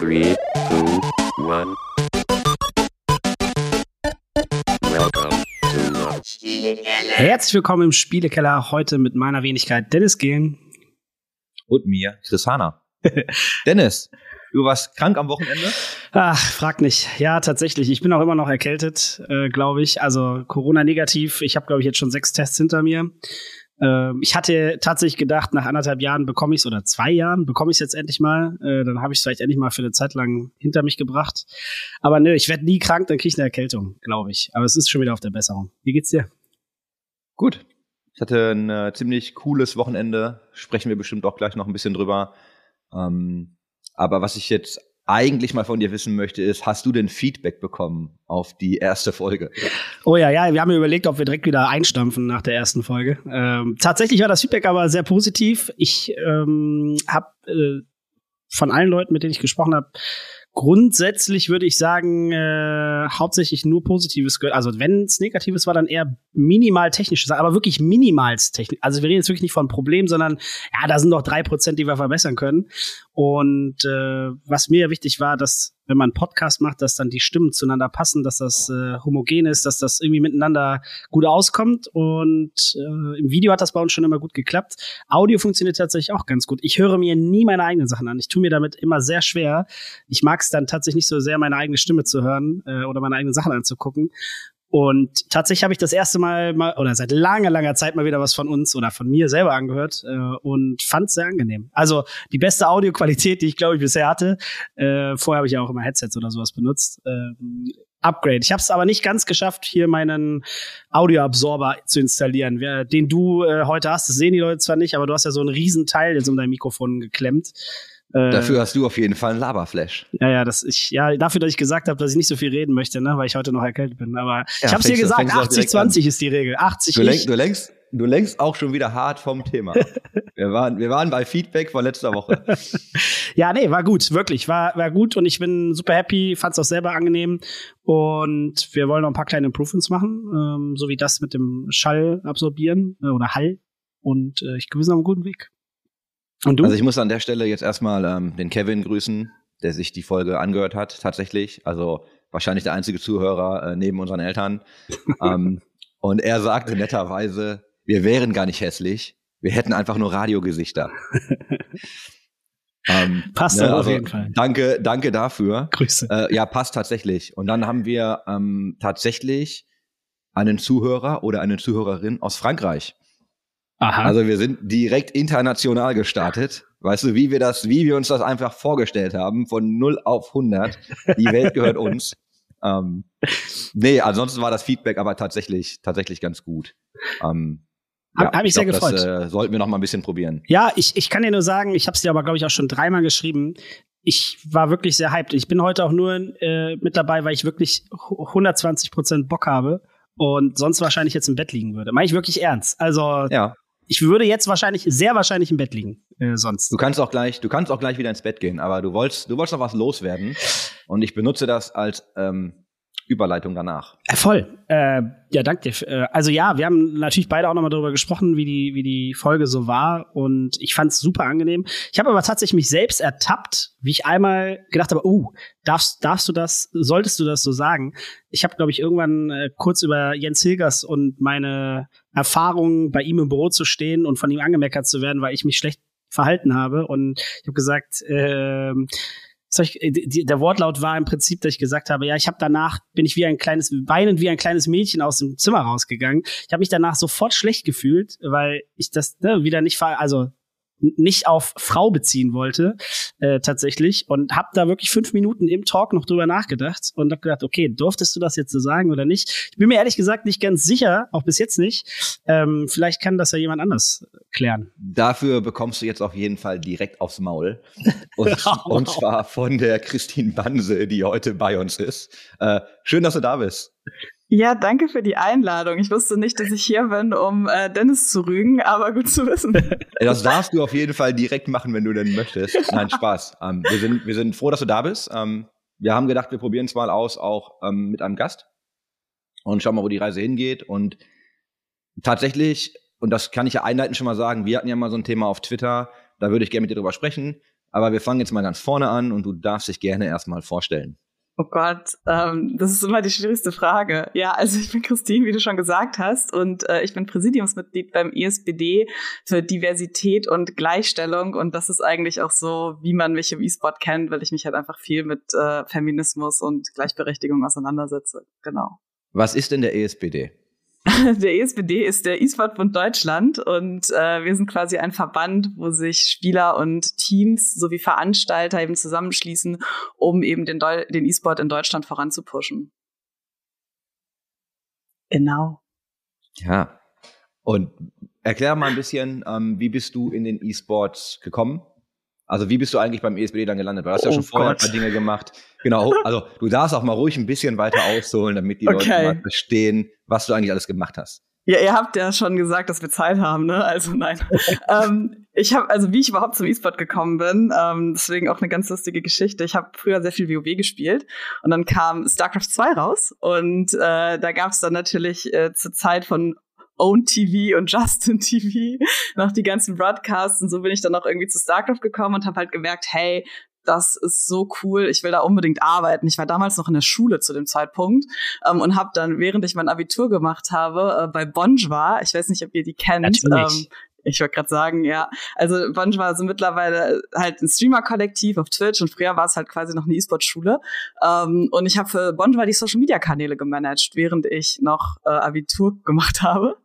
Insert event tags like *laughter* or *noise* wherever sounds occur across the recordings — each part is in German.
Three, two, one. Welcome to the Herzlich willkommen im Spielekeller, heute mit meiner Wenigkeit Dennis Gehlen. Und mir, Chris Hanna. *laughs* Dennis, du warst krank am Wochenende? Ach, frag nicht. Ja, tatsächlich. Ich bin auch immer noch erkältet, äh, glaube ich. Also Corona-negativ. Ich habe, glaube ich, jetzt schon sechs Tests hinter mir. Ähm, ich hatte tatsächlich gedacht, nach anderthalb Jahren bekomme ich es, oder zwei Jahren bekomme ich es jetzt endlich mal. Äh, dann habe ich es vielleicht endlich mal für eine Zeit lang hinter mich gebracht. Aber nö, ich werde nie krank, dann kriege ich eine Erkältung, glaube ich. Aber es ist schon wieder auf der Besserung. Wie geht's dir? Gut. Ich hatte ein äh, ziemlich cooles Wochenende. Sprechen wir bestimmt auch gleich noch ein bisschen drüber. Ähm, aber was ich jetzt eigentlich mal von dir wissen möchte, ist, hast du denn Feedback bekommen auf die erste Folge? Oh ja, ja, wir haben überlegt, ob wir direkt wieder einstampfen nach der ersten Folge. Ähm, tatsächlich war das Feedback aber sehr positiv. Ich ähm, habe äh, von allen Leuten, mit denen ich gesprochen habe, grundsätzlich würde ich sagen, äh, hauptsächlich nur Positives gehört. Also wenn es Negatives war, dann eher minimal technisches, aber wirklich minimals technisch. Also wir reden jetzt wirklich nicht von Problemen, sondern ja, da sind noch drei Prozent, die wir verbessern können. Und äh, was mir wichtig war, dass wenn man einen Podcast macht, dass dann die Stimmen zueinander passen, dass das äh, homogen ist, dass das irgendwie miteinander gut auskommt. Und äh, im Video hat das bei uns schon immer gut geklappt. Audio funktioniert tatsächlich auch ganz gut. Ich höre mir nie meine eigenen Sachen an. Ich tue mir damit immer sehr schwer. Ich mag es dann tatsächlich nicht so sehr, meine eigene Stimme zu hören äh, oder meine eigenen Sachen anzugucken. Und tatsächlich habe ich das erste Mal, mal oder seit langer, langer Zeit mal wieder was von uns oder von mir selber angehört äh, und fand es sehr angenehm. Also die beste Audioqualität, die ich glaube ich bisher hatte. Äh, vorher habe ich ja auch immer Headsets oder sowas benutzt. Ähm, Upgrade. Ich habe es aber nicht ganz geschafft, hier meinen Audioabsorber zu installieren, den du äh, heute hast. Das sehen die Leute zwar nicht, aber du hast ja so einen riesen Teil jetzt um dein Mikrofon geklemmt. Äh, Dafür hast du auf jeden Fall einen Laberflash. Ja, ja, das ich ja dafür, dass ich gesagt habe, dass ich nicht so viel reden möchte, ne, weil ich heute noch erkältet bin. Aber Ja, ich habe es dir gesagt, fängst du auch direkt 80-20 ist die Regel. 80 Du, lenk, du, lenkst, du lenkst auch schon wieder hart vom Thema. *laughs* wir, waren, wir waren bei Feedback von letzter Woche. *laughs* Ja, nee, war gut, wirklich, war war gut und ich bin super happy, fand's auch selber angenehm und wir wollen noch ein paar kleine Improvements machen, ähm, so wie das mit dem Schall absorbieren äh, oder Hall und äh, ich sind auf einem guten Weg. Und du? Also ich muss an der Stelle jetzt erstmal ähm, den Kevin grüßen, der sich die Folge angehört hat, tatsächlich. Also wahrscheinlich der einzige Zuhörer äh, neben unseren Eltern. *laughs* ähm, und er sagte netterweise, wir wären gar nicht hässlich, wir hätten einfach nur Radiogesichter. *laughs* ähm, Passt aber auf jeden Fall. Danke, danke dafür. Grüße. Äh, ja, passt tatsächlich. Und dann haben wir ähm, tatsächlich einen Zuhörer oder eine Zuhörerin aus Frankreich. Aha. Also wir sind direkt international gestartet. Weißt du, wie wir das, wie wir uns das einfach vorgestellt haben, von 0 auf 100. Die Welt gehört *laughs* uns. Ähm, nee, ansonsten war das Feedback aber tatsächlich, tatsächlich ganz gut. Ähm, Hab- hab mich sehr glaub, gefreut. Das äh, sollten wir noch mal ein bisschen probieren. Ja, ich, ich kann dir nur sagen, ich habe es dir aber, glaube ich, auch schon dreimal geschrieben. Ich war wirklich sehr hyped. Ich bin heute auch nur äh, mit dabei, weil ich wirklich 120 Prozent Bock habe und sonst wahrscheinlich jetzt im Bett liegen würde. Mach ich wirklich ernst. Also Ja, ich würde jetzt wahrscheinlich, sehr wahrscheinlich im Bett liegen äh, sonst. du kannst auch gleich, du kannst auch gleich wieder ins Bett gehen, aber du wolltest, du wolltest noch was loswerden und ich benutze das als ähm, Überleitung danach. Äh, voll. Äh, ja, danke dir. Äh, also ja, wir haben natürlich beide auch nochmal darüber gesprochen, wie die, wie die Folge so war. Und ich fand es super angenehm. Ich habe aber tatsächlich mich selbst ertappt, wie ich einmal gedacht habe, oh, darfst, darfst du das, solltest du das so sagen? Ich habe, glaube ich, irgendwann äh, kurz über Jens Hilgers und meine Erfahrungen bei ihm im Büro zu stehen und von ihm angemeckert zu werden, weil ich mich schlecht verhalten habe. Und ich habe gesagt, soll ich, äh, die, der Wortlaut war im Prinzip, dass ich gesagt habe, ja, ich habe danach, bin ich wie ein kleines, weinend wie ein kleines Mädchen aus dem Zimmer rausgegangen. Ich habe mich danach sofort schlecht gefühlt, weil ich das ne, wieder nicht, also nicht auf Frau beziehen wollte, äh, tatsächlich. Und habe da wirklich fünf Minuten im Talk noch drüber nachgedacht und habe gedacht, okay, durftest du das jetzt so sagen oder nicht? Ich bin mir ehrlich gesagt nicht ganz sicher, auch bis jetzt nicht. Ähm, vielleicht kann das ja jemand anders klären. Dafür bekommst du jetzt auf jeden Fall direkt aufs Maul. *laughs* Und, und zwar von der Christine Banse, die heute bei uns ist. Äh, schön, dass du da bist. Ja, danke für die Einladung. Ich wusste nicht, dass ich hier bin, um äh, Dennis zu rügen, aber gut zu wissen. Das darfst du auf jeden Fall direkt machen, wenn du denn möchtest. Nein, Spaß. Ähm, wir, sind, wir sind froh, dass du da bist. Ähm, wir haben gedacht, wir probieren es mal aus, auch ähm, mit einem Gast. Und schauen mal, wo die Reise hingeht. Und tatsächlich, und das kann ich ja einleitend schon mal sagen, wir hatten ja mal so ein Thema auf Twitter, da würde ich gerne mit dir drüber sprechen. Aber wir fangen jetzt mal ganz vorne an und du darfst dich gerne erstmal vorstellen. Oh Gott, ähm, das ist immer die schwierigste Frage. Ja, also ich bin Christine, wie du schon gesagt hast, und äh, ich bin Präsidiumsmitglied beim ISBD für Diversität und Gleichstellung. Und das ist eigentlich auch so, wie man mich im E-Sport kennt, weil ich mich halt einfach viel mit äh, Feminismus und Gleichberechtigung auseinandersetze. Genau. Was ist denn der ESBD? *laughs* Der ESBD ist der E-Sport-Bund Deutschland und äh, wir sind quasi ein Verband, wo sich Spieler und Teams sowie Veranstalter eben zusammenschließen, um eben den, Deu den E-Sport in Deutschland voranzupushen. Genau. Ja. Und erklär mal ein bisschen, ähm, wie bist du in den E-Sports gekommen? Also wie bist du eigentlich beim ESBD dann gelandet? Du hast ja Oh schon vorher Gott. ein paar Dinge gemacht. Genau, also du darfst auch mal ruhig ein bisschen weiter ausholen, damit die Okay. Leute mal verstehen, was du eigentlich alles gemacht hast. Ja, ihr habt ja schon gesagt, dass wir Zeit haben, ne? Also nein. *laughs* ähm, ich habe, also wie ich überhaupt zum E-Sport gekommen bin, ähm, deswegen auch eine ganz lustige Geschichte. Ich habe früher sehr viel WoW gespielt und dann kam StarCraft 2 raus und äh, da gab es dann natürlich äh, zur Zeit von Own TV und Justin *laughs* TV noch die ganzen Broadcasts und so bin ich dann auch irgendwie zu StarCraft gekommen und habe halt gemerkt, hey, das ist so cool, ich will da unbedingt arbeiten. Ich war damals noch in der Schule zu dem Zeitpunkt ähm, und habe dann, während ich mein Abitur gemacht habe, äh, bei Bonjwa, ich weiß nicht, ob ihr die kennt, ähm, ich wollte gerade sagen, ja. Also Bonjwa sind mittlerweile halt ein Streamer-Kollektiv auf Twitch und früher war es halt quasi noch eine E-Sport-Schule. Ähm, und ich habe für Bonjwa die Social-Media-Kanäle gemanagt, während ich noch äh, Abitur gemacht *laughs* habe.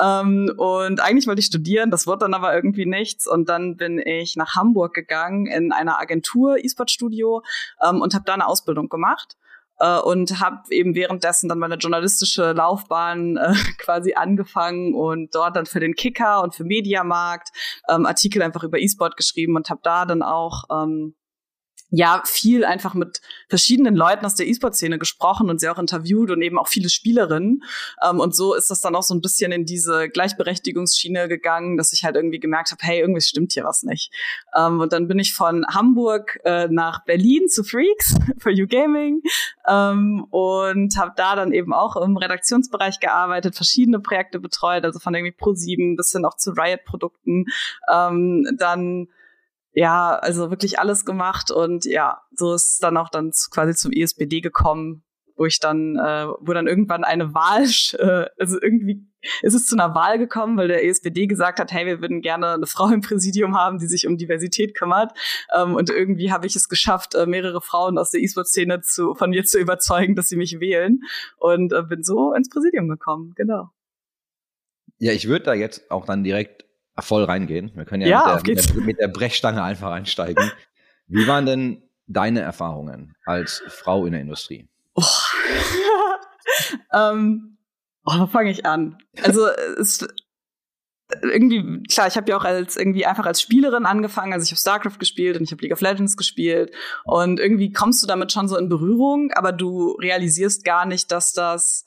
Ähm, und eigentlich wollte ich studieren, das wurde dann aber irgendwie nichts. Und dann bin ich nach Hamburg gegangen in einer Agentur, E-Sport-Studio, ähm, und habe da eine Ausbildung gemacht. Äh, und habe eben währenddessen dann meine journalistische Laufbahn äh, *laughs* quasi angefangen und dort dann für den Kicker und für Mediamarkt ähm, Artikel einfach über E-Sport geschrieben und habe da dann auch ähm, ja viel einfach mit verschiedenen Leuten aus der E-Sport-Szene gesprochen und sie auch interviewt und eben auch viele Spielerinnen. Ähm, und so ist das dann auch so ein bisschen in diese Gleichberechtigungsschiene gegangen, dass ich halt irgendwie gemerkt habe, hey, irgendwie stimmt hier was nicht. Ähm, und dann bin ich von Hamburg äh, nach Berlin zu Freaks *laughs* für You Gaming ähm, und habe da dann eben auch im Redaktionsbereich gearbeitet, verschiedene Projekte betreut, also von irgendwie Pro7 bis hin auch zu Riot-Produkten. Ähm, dann ja, also wirklich alles gemacht und ja, so ist es dann auch dann quasi zum ESBD gekommen, wo ich dann, äh, wo dann irgendwann eine Wahl, *laughs* äh, also irgendwie ist es zu einer Wahl gekommen, weil der ESBD gesagt hat, hey, wir würden gerne eine *laughs* Frau im Präsidium haben, die sich um Diversität kümmert. Ähm, und irgendwie habe ich es geschafft, äh, mehrere Frauen aus der E-Sport-Szene zu, von mir zu überzeugen, dass sie mich wählen und äh, bin so ins Präsidium gekommen, genau. Ja, ich würde da jetzt auch dann direkt voll reingehen. Wir können ja, Ja, mit, der, mit, der, mit der Brechstange einfach einsteigen. Wie waren denn deine Erfahrungen als Frau in der Industrie? Oh. *laughs* ähm, oh, wo fange ich an? Also es irgendwie klar, ich habe ja auch als irgendwie einfach als Spielerin angefangen, also ich habe StarCraft gespielt und ich habe League of Legends gespielt und irgendwie kommst du damit schon so in Berührung, aber du realisierst gar nicht, dass das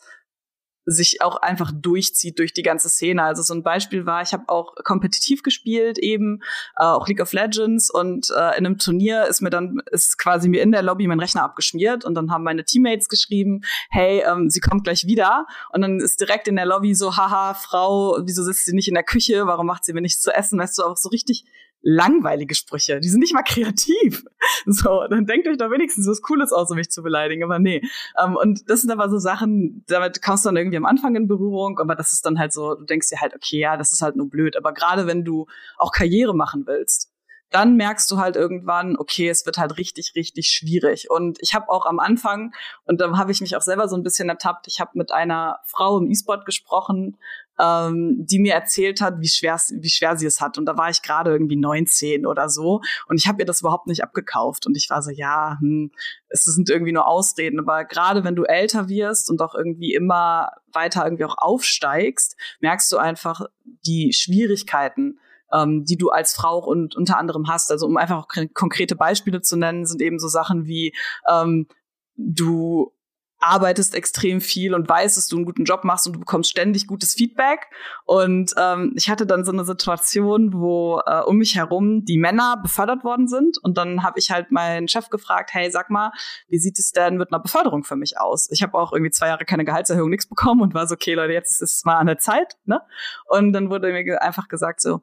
sich auch einfach durchzieht durch die ganze Szene. Also so ein Beispiel war, ich habe auch kompetitiv gespielt, eben äh, auch League of Legends und äh, in einem Turnier ist mir dann ist quasi mir in der Lobby mein Rechner abgeschmiert und dann haben meine Teammates geschrieben, hey, ähm, sie kommt gleich wieder und dann ist direkt in der Lobby so, haha, Frau, wieso sitzt sie nicht in der Küche? Warum macht sie mir nichts zu essen? Weißt du, auch so richtig langweilige Sprüche. Die sind nicht mal kreativ. *laughs* So, dann denkt euch doch wenigstens was Cooles aus, um mich zu beleidigen, aber nee. Ähm, und das sind aber so Sachen, damit kommst du dann irgendwie am Anfang in Berührung, aber das ist dann halt so, du denkst dir halt, okay, ja, das ist halt nur blöd. Aber gerade wenn du auch Karriere machen willst, dann merkst du halt irgendwann, okay, es wird halt richtig, richtig schwierig. Und ich habe auch am Anfang, und da habe ich mich auch selber so ein bisschen ertappt, ich habe mit einer Frau im E-Sport gesprochen, ähm, die mir erzählt hat, wie schwer, wie schwer sie es hat. Und da war ich gerade irgendwie 19 oder so. Und ich habe ihr das überhaupt nicht abgekauft. Und ich war so, ja, hm, es sind irgendwie nur Ausreden. Aber gerade wenn du älter wirst und auch irgendwie immer weiter irgendwie auch aufsteigst, merkst du einfach die Schwierigkeiten, ähm, die du als Frau und unter anderem hast. Also um einfach auch konkrete Beispiele zu nennen, sind eben so Sachen wie ähm, du arbeitest extrem viel und weißt, dass du einen guten Job machst und du bekommst ständig gutes Feedback. Und ähm, ich hatte dann so eine Situation, wo äh, um mich herum die Männer befördert worden sind. Und dann habe ich halt meinen Chef gefragt, hey, sag mal, wie sieht es denn mit einer Beförderung für mich aus? Ich habe auch irgendwie zwei Jahre keine Gehaltserhöhung, nichts bekommen und war so, okay, Leute, jetzt ist es mal an der Zeit. Ne? Und dann wurde mir einfach gesagt so,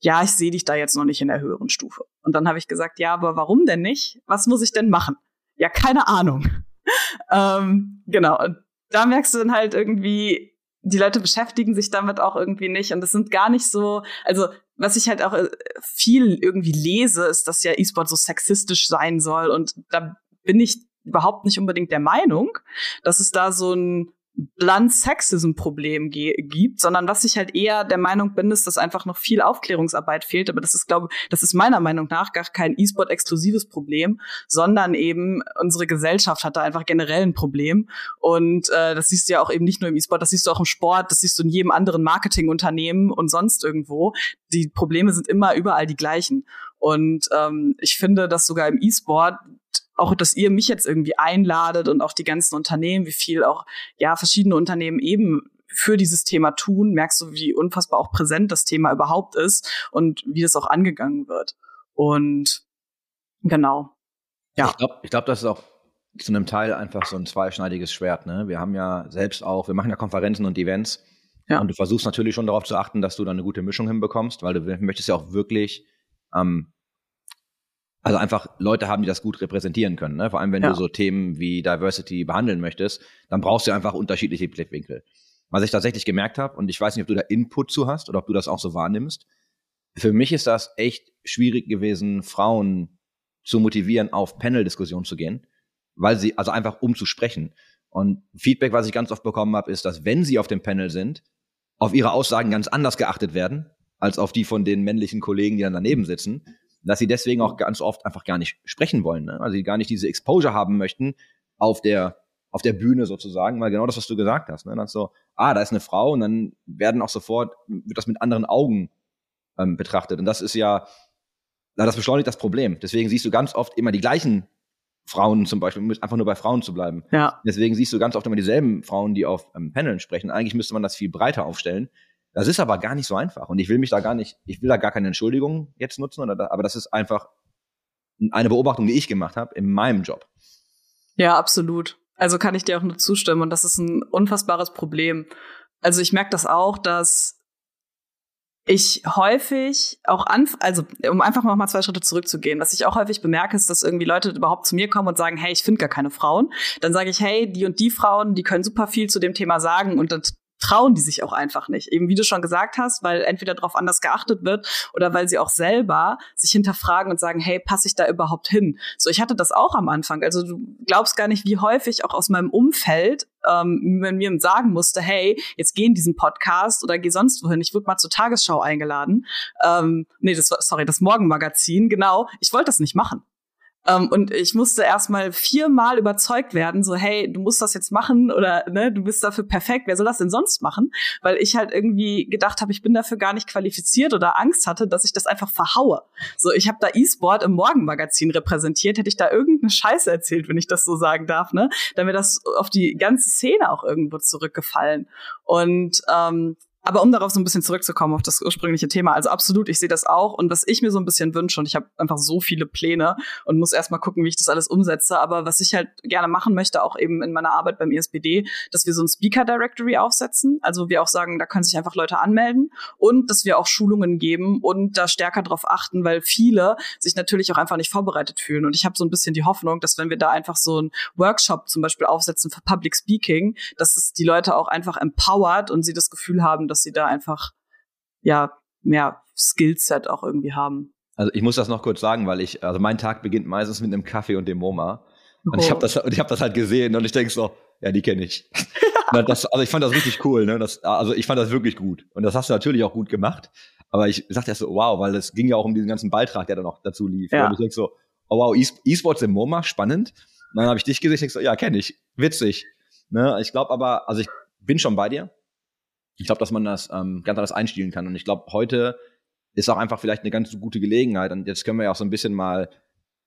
ja, ich sehe dich da jetzt noch nicht in der höheren Stufe. Und dann habe ich gesagt, ja, aber warum denn nicht? Was muss ich denn machen? Ja, keine Ahnung. *laughs* ähm, genau. Und da merkst du dann halt irgendwie, die Leute beschäftigen sich damit auch irgendwie nicht. Und es sind gar nicht so, also was ich halt auch äh, viel irgendwie lese, ist, dass ja E-Sport so sexistisch sein soll. Und da bin ich überhaupt nicht unbedingt der Meinung, dass es da so ein blunt Sexism-Problem gibt, sondern was ich halt eher der Meinung bin, ist, dass einfach noch viel Aufklärungsarbeit fehlt. Aber das ist, glaube das ist meiner Meinung nach gar kein E-Sport-exklusives Problem, sondern eben unsere Gesellschaft hat da einfach generell ein Problem. Und äh, das siehst du ja auch eben nicht nur im E-Sport, das siehst du auch im Sport, das siehst du in jedem anderen Marketingunternehmen und sonst irgendwo. Die Probleme sind immer überall die gleichen. Und ähm, ich finde, dass sogar im E-Sport auch, dass ihr mich jetzt irgendwie einladet und auch die ganzen Unternehmen, wie viel auch, ja, verschiedene Unternehmen eben für dieses Thema tun, merkst du, wie unfassbar auch präsent das Thema überhaupt ist und wie das auch angegangen wird. Und genau. Ja. Ich glaube, ich glaub, das ist auch zu einem Teil einfach so ein zweischneidiges Schwert. Ne? Wir haben ja selbst auch, wir machen ja Konferenzen und Events. Ja. Und du versuchst natürlich schon darauf zu achten, dass du da eine gute Mischung hinbekommst, weil du möchtest ja auch wirklich ähm, also einfach Leute haben, die das gut repräsentieren können. Ne? Vor allem, wenn ja. du so Themen wie Diversity behandeln möchtest, dann brauchst du einfach unterschiedliche Blickwinkel. Was ich tatsächlich gemerkt habe, und ich weiß nicht, ob du da Input zu hast oder ob du das auch so wahrnimmst, für mich ist das echt schwierig gewesen, Frauen zu motivieren, auf Panel-Diskussionen zu gehen, weil sie, also einfach um zu sprechen. Und Feedback, was ich ganz oft bekommen habe, ist, dass wenn sie auf dem Panel sind, auf ihre Aussagen ganz anders geachtet werden, als auf die von den männlichen Kollegen, die dann daneben sitzen dass sie deswegen auch ganz oft einfach gar nicht sprechen wollen. Ne? Also sie gar nicht diese Exposure haben möchten auf der auf der Bühne sozusagen, weil genau das, was du gesagt hast. Ne? Dann so, ah, da ist eine Frau und dann werden auch sofort, wird das mit anderen Augen ähm, betrachtet. Und das ist ja, das beschleunigt das Problem. Deswegen siehst du ganz oft immer die gleichen Frauen zum Beispiel, um einfach nur bei Frauen zu bleiben. Ja. Deswegen siehst du ganz oft immer dieselben Frauen, die auf ähm, Paneln sprechen. Eigentlich müsste man das viel breiter aufstellen, das ist aber gar nicht so einfach. Und ich will mich da gar nicht, ich will da gar keine Entschuldigung jetzt nutzen, oder, aber das ist einfach eine Beobachtung, die ich gemacht habe in meinem Job. Ja, absolut. Also kann ich dir auch nur zustimmen. Und das ist ein unfassbares Problem. Also ich merke das auch, dass ich häufig auch an, also um einfach noch mal zwei Schritte zurückzugehen, was ich auch häufig bemerke, ist, dass irgendwie Leute überhaupt zu mir kommen und sagen, hey, ich finde gar keine Frauen. Dann sage ich, hey, die und die Frauen, die können super viel zu dem Thema sagen und das trauen die sich auch einfach nicht. Eben wie du schon gesagt hast, weil entweder darauf anders geachtet wird oder weil sie auch selber sich hinterfragen und sagen, hey, passe ich da überhaupt hin? So, ich hatte das auch am Anfang. Also du glaubst gar nicht, wie häufig auch aus meinem Umfeld ähm, wenn mir sagen musste, hey, jetzt geh in diesen Podcast oder geh sonst wohin. Ich wurde mal zur Tagesschau eingeladen. Ähm, nee, das war, sorry, das Morgenmagazin, genau. Ich wollte das nicht machen. Ähm, und ich musste erstmal viermal überzeugt werden, so, hey, du musst das jetzt machen oder ne, du bist dafür perfekt, wer soll das denn sonst machen? Weil ich halt irgendwie gedacht habe, ich bin dafür gar nicht qualifiziert oder Angst hatte, dass ich das einfach verhaue. So, ich habe da E-Sport im Morgenmagazin repräsentiert, hätte ich da irgendeine Scheiße erzählt, wenn ich das so sagen darf, ne? Dann wäre das auf die ganze Szene auch irgendwo zurückgefallen. Und ähm, aber um darauf so ein bisschen zurückzukommen auf das ursprüngliche Thema, also absolut, ich sehe das auch. Und was ich mir so ein bisschen wünsche, und ich habe einfach so viele Pläne und muss erstmal gucken, wie ich das alles umsetze. Aber was ich halt gerne machen möchte, auch eben in meiner Arbeit beim ISBD, e dass wir so ein Speaker Directory aufsetzen. Also wir auch sagen, da können sich einfach Leute anmelden und dass wir auch Schulungen geben und da stärker drauf achten, weil viele sich natürlich auch einfach nicht vorbereitet fühlen. Und ich habe so ein bisschen die Hoffnung, dass wenn wir da einfach so ein Workshop zum Beispiel aufsetzen für Public Speaking, dass es die Leute auch einfach empowert und sie das Gefühl haben, dass dass sie da einfach ja mehr Skillset auch irgendwie haben. Also ich muss das noch kurz sagen, weil ich, also mein Tag beginnt meistens mit einem Kaffee und dem MoMA. Und oh. ich habe das, ich habe das halt gesehen und ich denke so, ja, die kenne ich. *laughs* das, also ich fand das richtig cool, ne? Das, also ich fand das wirklich gut. Und das hast du natürlich auch gut gemacht. Aber ich sagte erst so, wow, weil es ging ja auch um diesen ganzen Beitrag, der da noch dazu lief. Ja. Und ich denke so, oh wow, E-Sports im MoMA, spannend. Und dann habe ich dich gesehen, ich denk so, ja, kenne ich, witzig. Ne? Ich glaube aber, also ich bin schon bei dir ich glaube, dass man das ähm, ganz anders einstielen kann. Und ich glaube, heute ist auch einfach vielleicht eine ganz gute Gelegenheit. Und jetzt können wir ja auch so ein bisschen mal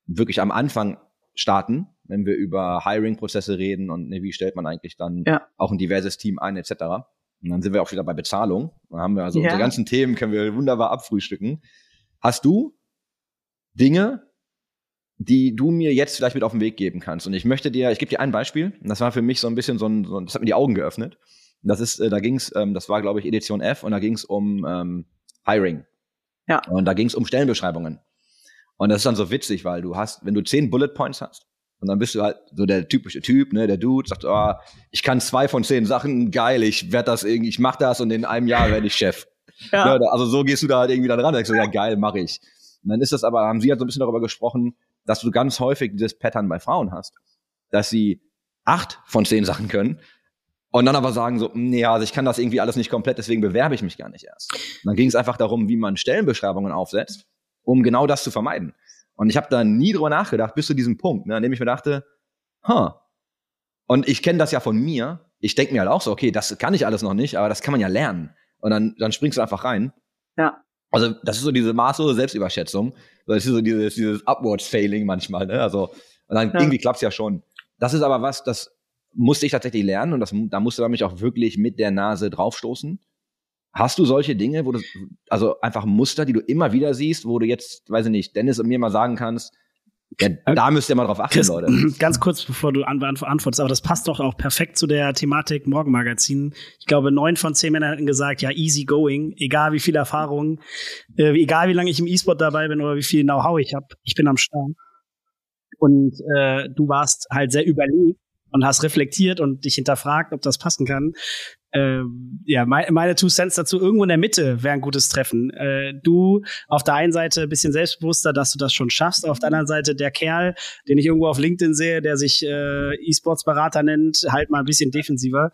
wirklich am Anfang starten, wenn wir über Hiring-Prozesse reden und ne, wie stellt man eigentlich dann ja. auch ein diverses Team ein, etc. Und dann sind wir auch wieder bei Bezahlung. Dann haben wir also ja. unsere ganzen Themen können wir wunderbar abfrühstücken. Hast du Dinge, die du mir jetzt vielleicht mit auf den Weg geben kannst? Und ich möchte dir, ich gebe dir ein Beispiel. Und das war für mich so ein bisschen so ein, so ein das hat mir die Augen geöffnet. Das ist, äh, da ging's, ähm, das war glaube ich Edition F und da ging's um ähm, Hiring. Ja. Und da ging es um Stellenbeschreibungen. Und das ist dann so witzig, weil du hast, wenn du zehn Bullet Points hast, und dann bist du halt so der typische Typ, ne, der Dude, sagt, oh, ich kann zwei von zehn Sachen, geil, ich werde das irgendwie, ich mach das und in einem Jahr werde ich Chef. Ja. Ne, also so gehst du da halt irgendwie dann ran, denkst du, ja geil, mache ich. Und dann ist das aber, haben sie halt so ein bisschen darüber gesprochen, dass du ganz häufig dieses Pattern bei Frauen hast, dass sie acht von zehn Sachen können und dann aber sagen so, nee, also ich kann das irgendwie alles nicht komplett, deswegen bewerbe ich mich gar nicht erst. Und dann ging es einfach darum, wie man Stellenbeschreibungen aufsetzt, um genau das zu vermeiden. Und ich habe da nie drüber nachgedacht, bis zu diesem Punkt, ne, an dem ich mir dachte, huh. Und ich kenne das ja von mir. Ich denke mir halt auch so, okay, das kann ich alles noch nicht, aber das kann man ja lernen. Und dann, dann springst du einfach rein. Ja. Also das ist so diese maßlose Selbstüberschätzung. Das ist so dieses, dieses Upwards-Failing manchmal. Ne? Also und dann Ja. irgendwie klappt's ja schon. Das ist aber was, das musste ich tatsächlich lernen und das, da musste man mich auch wirklich mit der Nase draufstoßen. Hast du solche Dinge, wo du, also einfach Muster, die du immer wieder siehst, wo du jetzt, weiß ich nicht, Dennis und mir mal sagen kannst, ja, da müsst ihr mal drauf achten, Chris, Leute. *clears throat* ganz kurz, bevor du an- antwortest, aber das passt doch auch perfekt zu der Thematik Morgenmagazin. Ich glaube, neun von zehn Männern hätten gesagt, ja, easy going, egal wie viel Erfahrung, äh, egal wie lange ich im E-Sport dabei bin oder wie viel Know-how ich habe, ich bin am Start. Und äh, du warst halt sehr überlegt und hast reflektiert und dich hinterfragt, ob das passen kann. Ähm, ja, meine, meine Two Cents dazu, irgendwo in der Mitte wäre ein gutes Treffen. Äh, du auf der einen Seite ein bisschen selbstbewusster, dass du das schon schaffst, auf der anderen Seite der Kerl, den ich irgendwo auf LinkedIn sehe, der sich äh, E-Sports-Berater nennt, halt mal ein bisschen defensiver.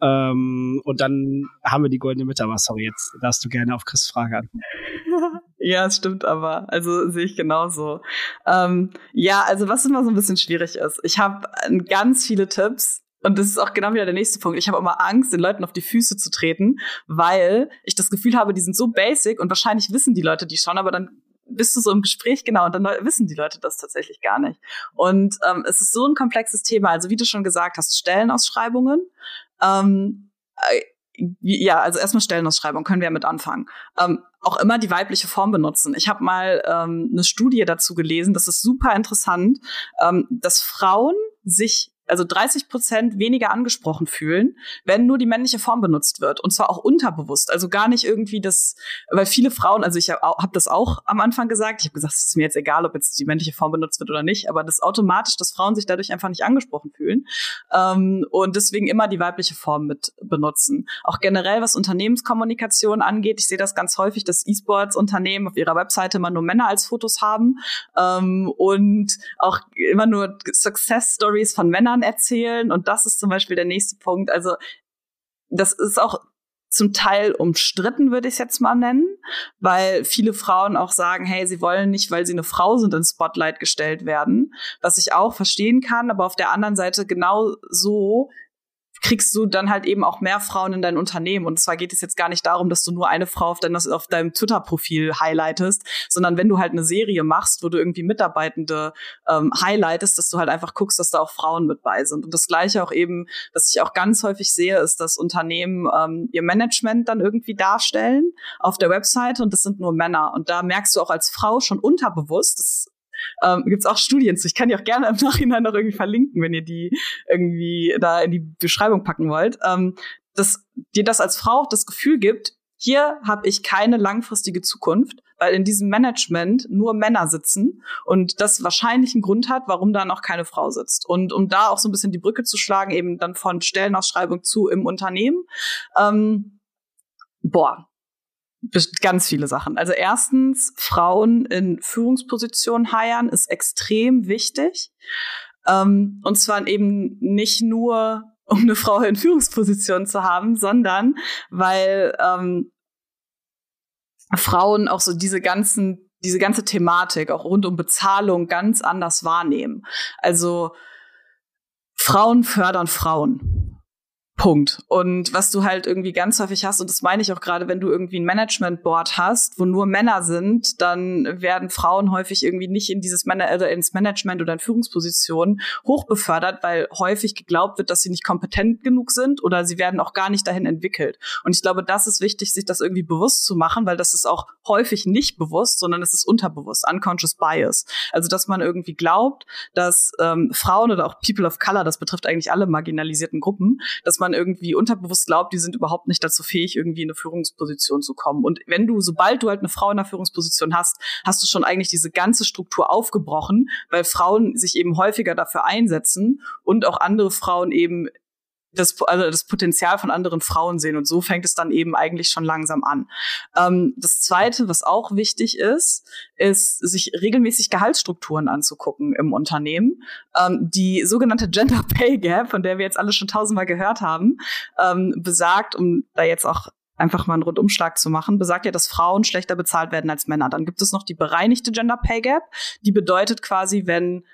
Ähm, und dann haben wir die goldene Mitte, aber sorry, jetzt darfst du gerne auf Chris Frage an. *laughs* Ja, es stimmt aber. Also sehe ich genauso. Ähm, ja, also was immer so ein bisschen schwierig ist. Ich habe ganz viele Tipps. Und das ist auch genau wieder der nächste Punkt. Ich habe immer Angst, den Leuten auf die Füße zu treten, weil ich das Gefühl habe, die sind so basic und wahrscheinlich wissen die Leute die schon, aber dann bist du so im Gespräch, genau, und dann wissen die Leute das tatsächlich gar nicht. Und ähm, es ist so ein komplexes Thema. Also wie du schon gesagt hast, Stellenausschreibungen. Ähm, äh, ja, also erstmal Stellenausschreibung können wir ja mit anfangen. Ähm, auch immer die weibliche Form benutzen. Ich habe mal ähm, eine Studie dazu gelesen, das ist super interessant, ähm, dass Frauen sich also 30 Prozent weniger angesprochen fühlen, wenn nur die männliche Form benutzt wird. Und zwar auch unterbewusst. Also gar nicht irgendwie das, weil viele Frauen, also ich habe hab das auch am Anfang gesagt, ich habe gesagt, es ist mir jetzt egal, ob jetzt die männliche Form benutzt wird oder nicht, aber das automatisch, dass Frauen sich dadurch einfach nicht angesprochen fühlen ähm, und deswegen immer die weibliche Form mit benutzen. Auch generell, was Unternehmenskommunikation angeht, ich sehe das ganz häufig, dass E-Sports-Unternehmen auf ihrer Webseite immer nur Männer als Fotos haben ähm, und auch immer nur Success-Stories von Männern erzählen. Und das ist zum Beispiel der nächste Punkt. Also das ist auch zum Teil umstritten, würde ich es jetzt mal nennen, weil viele Frauen auch sagen, hey, sie wollen nicht, weil sie eine Frau sind, ins Spotlight gestellt werden, was ich auch verstehen kann, aber auf der anderen Seite genau so kriegst du dann halt eben auch mehr Frauen in dein Unternehmen. Und zwar geht es jetzt gar nicht darum, dass du nur eine Frau auf, dein, auf deinem Twitter-Profil highlightest, sondern wenn du halt eine Serie machst, wo du irgendwie Mitarbeitende ähm, highlightest, dass du halt einfach guckst, dass da auch Frauen mit bei sind. Und das Gleiche auch eben, was ich auch ganz häufig sehe, ist, dass Unternehmen ähm, ihr Management dann irgendwie darstellen auf der Webseite und das sind nur Männer. Und da merkst du auch als Frau schon unterbewusst, das ähm, gibt es auch Studien zu. Ich kann die auch gerne im Nachhinein noch irgendwie verlinken, wenn ihr die irgendwie da in die Beschreibung packen wollt. Ähm, dass dir das als Frau auch das Gefühl gibt, hier habe ich keine langfristige Zukunft, weil in diesem Management nur Männer sitzen und das wahrscheinlich einen Grund hat, warum da noch keine Frau sitzt. Und um da auch so ein bisschen die Brücke zu schlagen, eben dann von Stellenausschreibung zu im Unternehmen, ähm, boah, ganz viele Sachen. Also erstens, Frauen in Führungspositionen heiern ist extrem wichtig. Ähm, und zwar eben nicht nur, um eine Frau in Führungspositionen zu haben, sondern weil ähm, Frauen auch so diese ganzen diese ganze Thematik auch rund um Bezahlung ganz anders wahrnehmen. Also Frauen fördern Frauen. Punkt. Und was du halt irgendwie ganz häufig hast, und das meine ich auch gerade, wenn du irgendwie ein Management-Board hast, wo nur Männer sind, dann werden Frauen häufig irgendwie nicht in dieses Man oder ins Management oder in Führungspositionen hochbefördert, weil häufig geglaubt wird, dass sie nicht kompetent genug sind oder sie werden auch gar nicht dahin entwickelt. Und ich glaube, das ist wichtig, sich das irgendwie bewusst zu machen, weil das ist auch häufig nicht bewusst, sondern es ist unterbewusst, unconscious bias. Also, dass man irgendwie glaubt, dass ähm, Frauen oder auch People of Color, das betrifft eigentlich alle marginalisierten Gruppen, dass man man irgendwie unterbewusst glaubt, die sind überhaupt nicht dazu fähig, irgendwie in eine Führungsposition zu kommen. Und wenn du, sobald du halt eine Frau in einer Führungsposition hast, hast du schon eigentlich diese ganze Struktur aufgebrochen, weil Frauen sich eben häufiger dafür einsetzen und auch andere Frauen eben das, also das Potenzial von anderen Frauen sehen. Und so fängt es dann eben eigentlich schon langsam an. Ähm, das Zweite, was auch wichtig ist, ist, sich regelmäßig Gehaltsstrukturen anzugucken im Unternehmen. Ähm, die sogenannte Gender Pay Gap, von der wir jetzt alle schon tausendmal gehört haben, ähm, besagt, um da jetzt auch einfach mal einen Rundumschlag zu machen, besagt ja, dass Frauen schlechter bezahlt werden als Männer. Dann gibt es noch die bereinigte Gender Pay Gap. Die bedeutet quasi, wenn